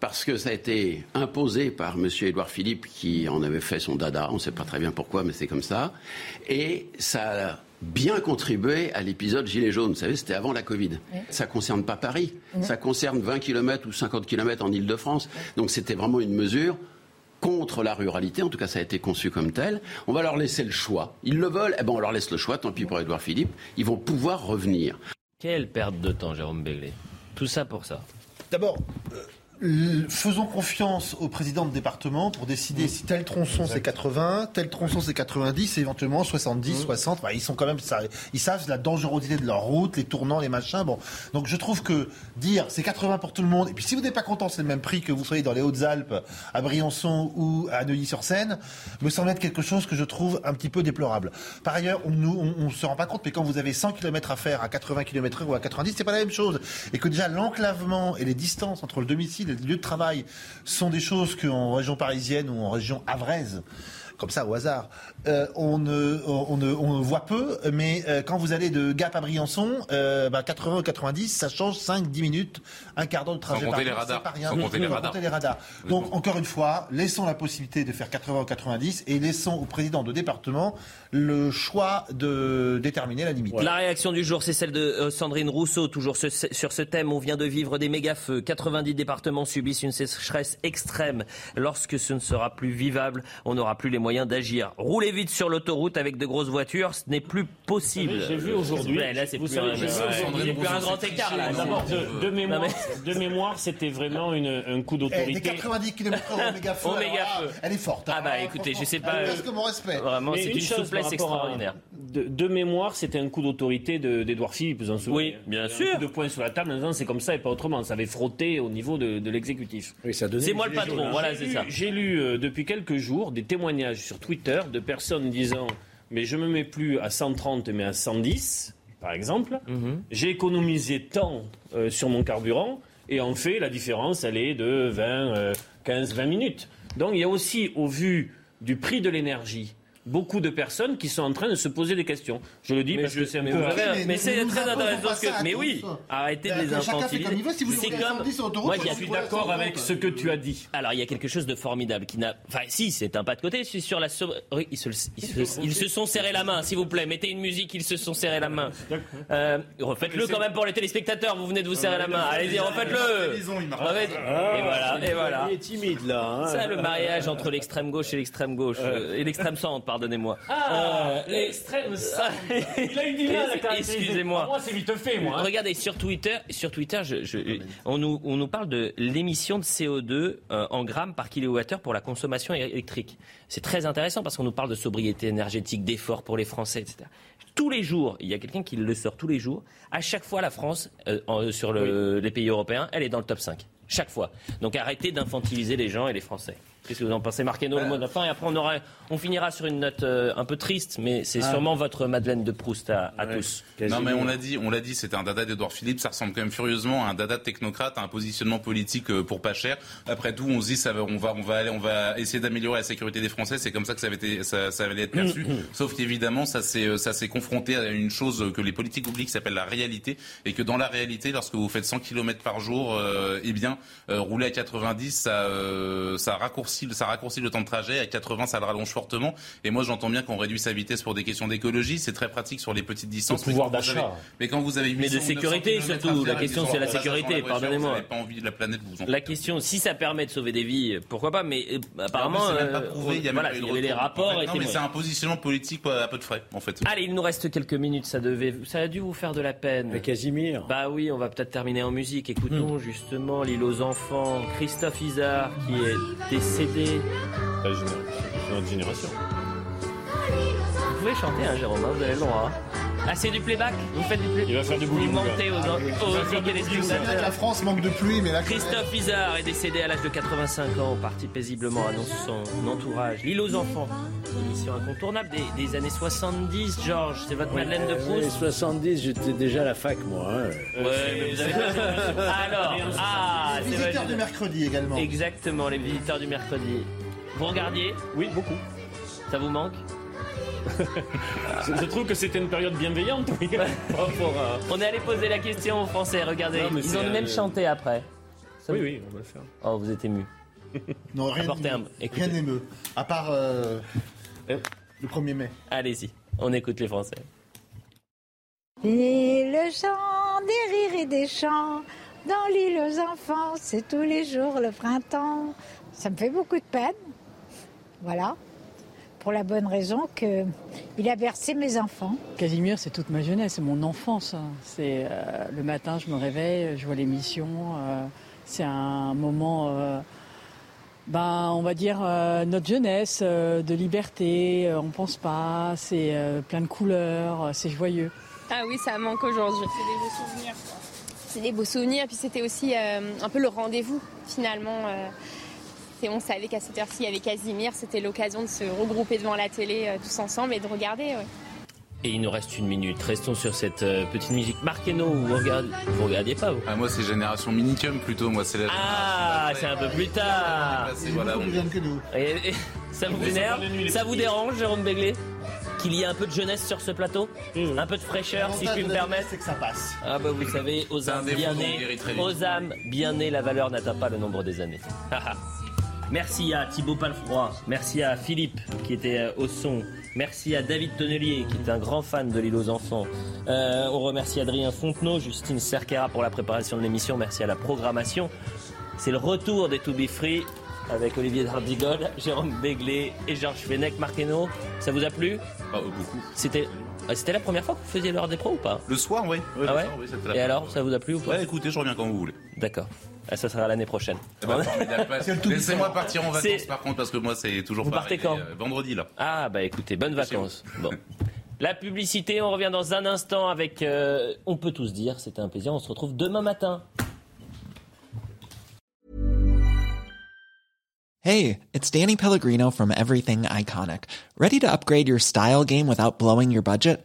parce que ça a été imposé par M. Édouard Philippe qui en avait fait son dada, on ne sait pas très bien pourquoi, mais c'est comme ça, et ça a bien contribué à l'épisode Gilets jaunes. Vous savez, c'était avant la Covid. Ça ne concerne pas Paris, ça concerne 20 km ou 50 km en Ile-de-France. Donc c'était vraiment une mesure contre la ruralité, en tout cas ça a été conçu comme tel. On va leur laisser le choix. Ils le veulent, eh ben on leur laisse le choix, tant pis pour Édouard Philippe, ils vont pouvoir revenir. Quelle perte de temps, Jérôme Béglé? Tout ça pour ça. D'abord, euh, faisons confiance au président de département pour décider si tel tronçon c'est 80, tel tronçon c'est 90, et éventuellement 70, 60. Bah, ils sont quand même, ils savent la dangerosité de leur route, les tournants, les machins. Bon, donc je trouve que dire c'est 80 pour tout le monde, et puis si vous n'êtes pas content, c'est le même prix que vous soyez dans les Hautes-Alpes, à Briançon ou à Neuilly-sur-Seine, me semble être quelque chose que je trouve un petit peu déplorable. Par ailleurs, on ne se rend pas compte, mais quand vous avez 100 km à faire à 80 km/h ou à 90, c'est pas la même chose, et que déjà l'enclavement et les distances entre le domicile les lieux de travail sont des choses qu'en région parisienne ou en région avraise, comme ça au hasard, euh, on, ne, on, ne, on, voit peu, mais euh, quand vous allez de Gap à Briançon, euh, bah 80 ou 90, ça change 5-10 minutes, un quart d'heure de trajet Sans par les radars. Pas rien. Sans compter les radars. les radars. Donc, encore une fois, laissons la possibilité de faire 80 ou 90 et laissons au président de département le choix de déterminer la limite. La réaction du jour, c'est celle de Sandrine Rousseau, toujours sur ce thème. On vient de vivre des méga-feux. 90 départements subissent une sécheresse extrême. Lorsque ce ne sera plus vivable, on n'aura plus les moyens d'agir. Roulez vite sur l'autoroute avec de grosses voitures, ce n'est plus possible. J'ai vu aujourd'hui. Là, c'est plus, savez, un, grand écart. Là. De, de mémoire, de mémoire, c'était vraiment une- un coup Eh, d'autorité. 90 km au méga feu, elle est forte. hein. Ah bah écoutez, je sais pas. Que mon respect. Vraiment, Mais c'est une, souplesse extraordinaire. De, de mémoire, c'était un coup d'autorité de- d'Edouard Philippe, vous en souvenez Oui, bien Un sûr. coup de poing sur la table en disant c'est comme ça et pas autrement. Ça avait frotté au niveau de, de l'exécutif. Oui, C'est moi le patron, hein. voilà, J'ai c'est lu- ça. J'ai lu euh, depuis quelques jours des témoignages sur Twitter de personnes disant mais je me mets plus à 130 mais à 110 par exemple. Mhm. J'ai économisé tant euh, sur mon carburant et en fait la différence elle est de 20 euh, 15 20 minutes. Donc il y a aussi au vu du prix de l'énergie beaucoup de personnes qui sont en train de se poser des questions. Je le dis Mais parce je- que c'est un peu mais c'est très intéressant que. Mais oui, arrêtez de les infantiliser. comme il veut. Si vous C'est comme. 70 sur l'autoroute, Moi, Je suis d'accord avec ce que tu as dit. Alors, il y a quelque chose de formidable qui n'a. Enfin, si, c'est un pas de côté. Suis sur la. Ils se, ils, se, ils se sont serrés la main, s'il vous plaît. Mettez une musique, ils se sont serrés la main. Euh, refaites-le quand même pour les téléspectateurs. Vous venez de vous serrer la main. Allez-y, refaites-le. Refaites- Et voilà, et voilà. Il est timide là. hein. Ça, le mariage entre l'extrême gauche et l'extrême gauche. euh, et l'extrême centre, pardonnez-moi. Ah, Euh. Il a à caractériser. Excusez-moi. Moi, c'est vite fait, moi. hein. Regardez sur Twitter, sur Twitter, je, je- on, nous, on nous parle de l'émission de CO2 euh, en grammes par kilowattheure pour la consommation électrique. C'est très intéressant parce qu'on nous parle de sobriété énergétique, d'efforts pour les Français, etc. Tous les jours, il y a quelqu'un qui le sort tous les jours. À chaque fois, la France, euh, en- sur le- les pays européens, elle est dans le top 5. Chaque fois. Donc arrêtez d'infantiliser les gens et les Français. Qu'est-ce que vous en pensez Marquez-nous le mot de la fin et après on, aura, on finira sur une note euh, un peu triste, mais c'est Ah. sûrement votre Madeleine de Proust à, à tous. Non mais on l'a dit, on l'a dit, c'était un dada d'Edouard Philippe, ça ressemble quand même furieusement à un dada de technocrate, à un positionnement politique euh, pour pas cher. Après tout, on se dit ça va, on va, on va aller, on va essayer d'améliorer la sécurité des Français. C'est comme ça que ça avait été, ça, ça allait être perçu. Sauf qu'évidemment, ça s'est, euh, ça s'est confronté à une chose que les politiques oublient, qui s'appelle la réalité, et que dans la réalité, lorsque vous faites 100 km par jour, euh, eh bien, euh, rouler à 90, ça, euh, ça raccourcit, ça raccourcit le temps de trajet. À 80, ça le rallonge fortement. Et moi, j'entends bien qu'on réduit sa vitesse pour des questions d'écologie. C'est très pratique sur les petites distances. Le pouvoir mais quand vous d'achat. Mais quand vous avez Mais de 800 ou 900 sécurité, surtout. La question, que c'est la sécurité, pardonnez-moi. Vous n'avez pas envie de la planète, vous en La question, si ça permet de sauver des vies, pourquoi pas Mais euh, apparemment, c'est même pas euh, prouvé, il y a même voilà, pas eu il de y avait les rapports. En fait, et Non, mais c'est un positionnement politique à peu de frais, en fait. Allez, il nous reste quelques minutes, ça devait, ça a dû vous faire de la peine. Mais Casimir. Bah oui, on va peut-être terminer en musique. Écoutons Hmm. justement l'île aux enfants, Christophe Isard qui est décédé. La géné- c'est notre génération. Vous pouvez chanter, hein, Jérôme, hein, vous avez le droit. Ah, c'est du playback Vous faites du playback Il va faire du Vous bowling, mentez aux, Ah, aux, faire du la. France manque de pluie, mais là, Christophe Isard est décédé à l'âge de 85 ans, parti paisiblement, annonce son entourage. L'île aux enfants, émission incontournable des, des années 70, Georges, c'est votre Madeleine de Les Proust 70, j'étais déjà à la fac, moi. hein. Ouais, mais vous avez pas- Alors, ah, c'est Visiteur vrai. du mercredi également. Exactement, les visiteurs du mercredi. Vous regardiez Oui, beaucoup. Ça vous manque Je, trouve que c'était une période bienveillante. oui, par rapport à- On est allé poser la question aux Français, regardez. Non, mais Ils c'est ont même chanté après. Ça Oui, vous- oui, on va le faire. Oh, vous êtes ému. Non, rien Apportez un- n'émeut. écoutez. Rien n'émeut. À part euh, le 1er mai. Allez-y, on écoute les Français. Et le chant des rires et des chants dans l'île aux enfants, c'est tous les jours le printemps. Ça me fait beaucoup de peine. Voilà. Pour la bonne raison que il a bercé mes enfants. Casimir, c'est toute ma jeunesse, c'est mon enfance. hein. C'est euh, le matin, je me réveille, je vois l'émission. euh, C'est un moment, ben, on va dire, notre jeunesse, de liberté, on pense pas, c'est plein de couleurs, c'est joyeux. Ah oui, ça manque aujourd'hui. C'est des beaux souvenirs. C'est des beaux souvenirs, puis c'était aussi un peu le rendez-vous finalement. On savait qu'à cette heure-ci, il y avait Casimir, c'était l'occasion de se regrouper devant la télé tous ensemble et de regarder. Et il nous reste une minute. Restons sur cette euh, petite musique. Marquez-nous, vous regardez, vous regardiez pas vous ah, Moi c'est génération Minicum plutôt. Moi c'est la. Ah, c'est un peu plus tard. voilà, que nous. ça vous énerve Ça vous dérange, Jérôme Béglé qu'il y ait un peu de jeunesse sur ce plateau, un peu de fraîcheur, si je puis me permettre. C'est que ça passe. Ah bah vous savez, aux âmes bien nées, aux âmes bien nées, la valeur n'atteint pas le nombre des années. Merci à Thibaut Palfroy, merci à Philippe qui était euh, au son, merci à David Tonnelier qui est un grand fan de l'île aux enfants. Euh, on remercie Adrien Fontenot, Justine Cerquera pour la préparation de l'émission, merci à la programmation. C'est le retour des To Be Free avec Olivier Dardigol, Jérôme Béglé et Georges Fenech. Marqueno, ça vous a plu? Ah, beaucoup. C'était c'était la première fois que vous faisiez l'heure des pros ou pas? Le soir, oui. ah ouais? Et alors, ça vous a plu ou pas? Ouais, écoutez, je reviens quand vous voulez. D'accord. Ah, ça sera l'année prochaine. Eh ben, Laissez-moi partir en vacances par contre parce que moi c'est toujours Vous partez quand euh, Vendredi là. Ah bah écoutez, bonnes vacances. Bon. La publicité, on revient dans un instant avec euh, On peut tous dire, c'était un plaisir, on se retrouve demain matin. Hey, it's Danny Pellegrino from Everything Iconic. Ready to upgrade your style game without blowing your budget?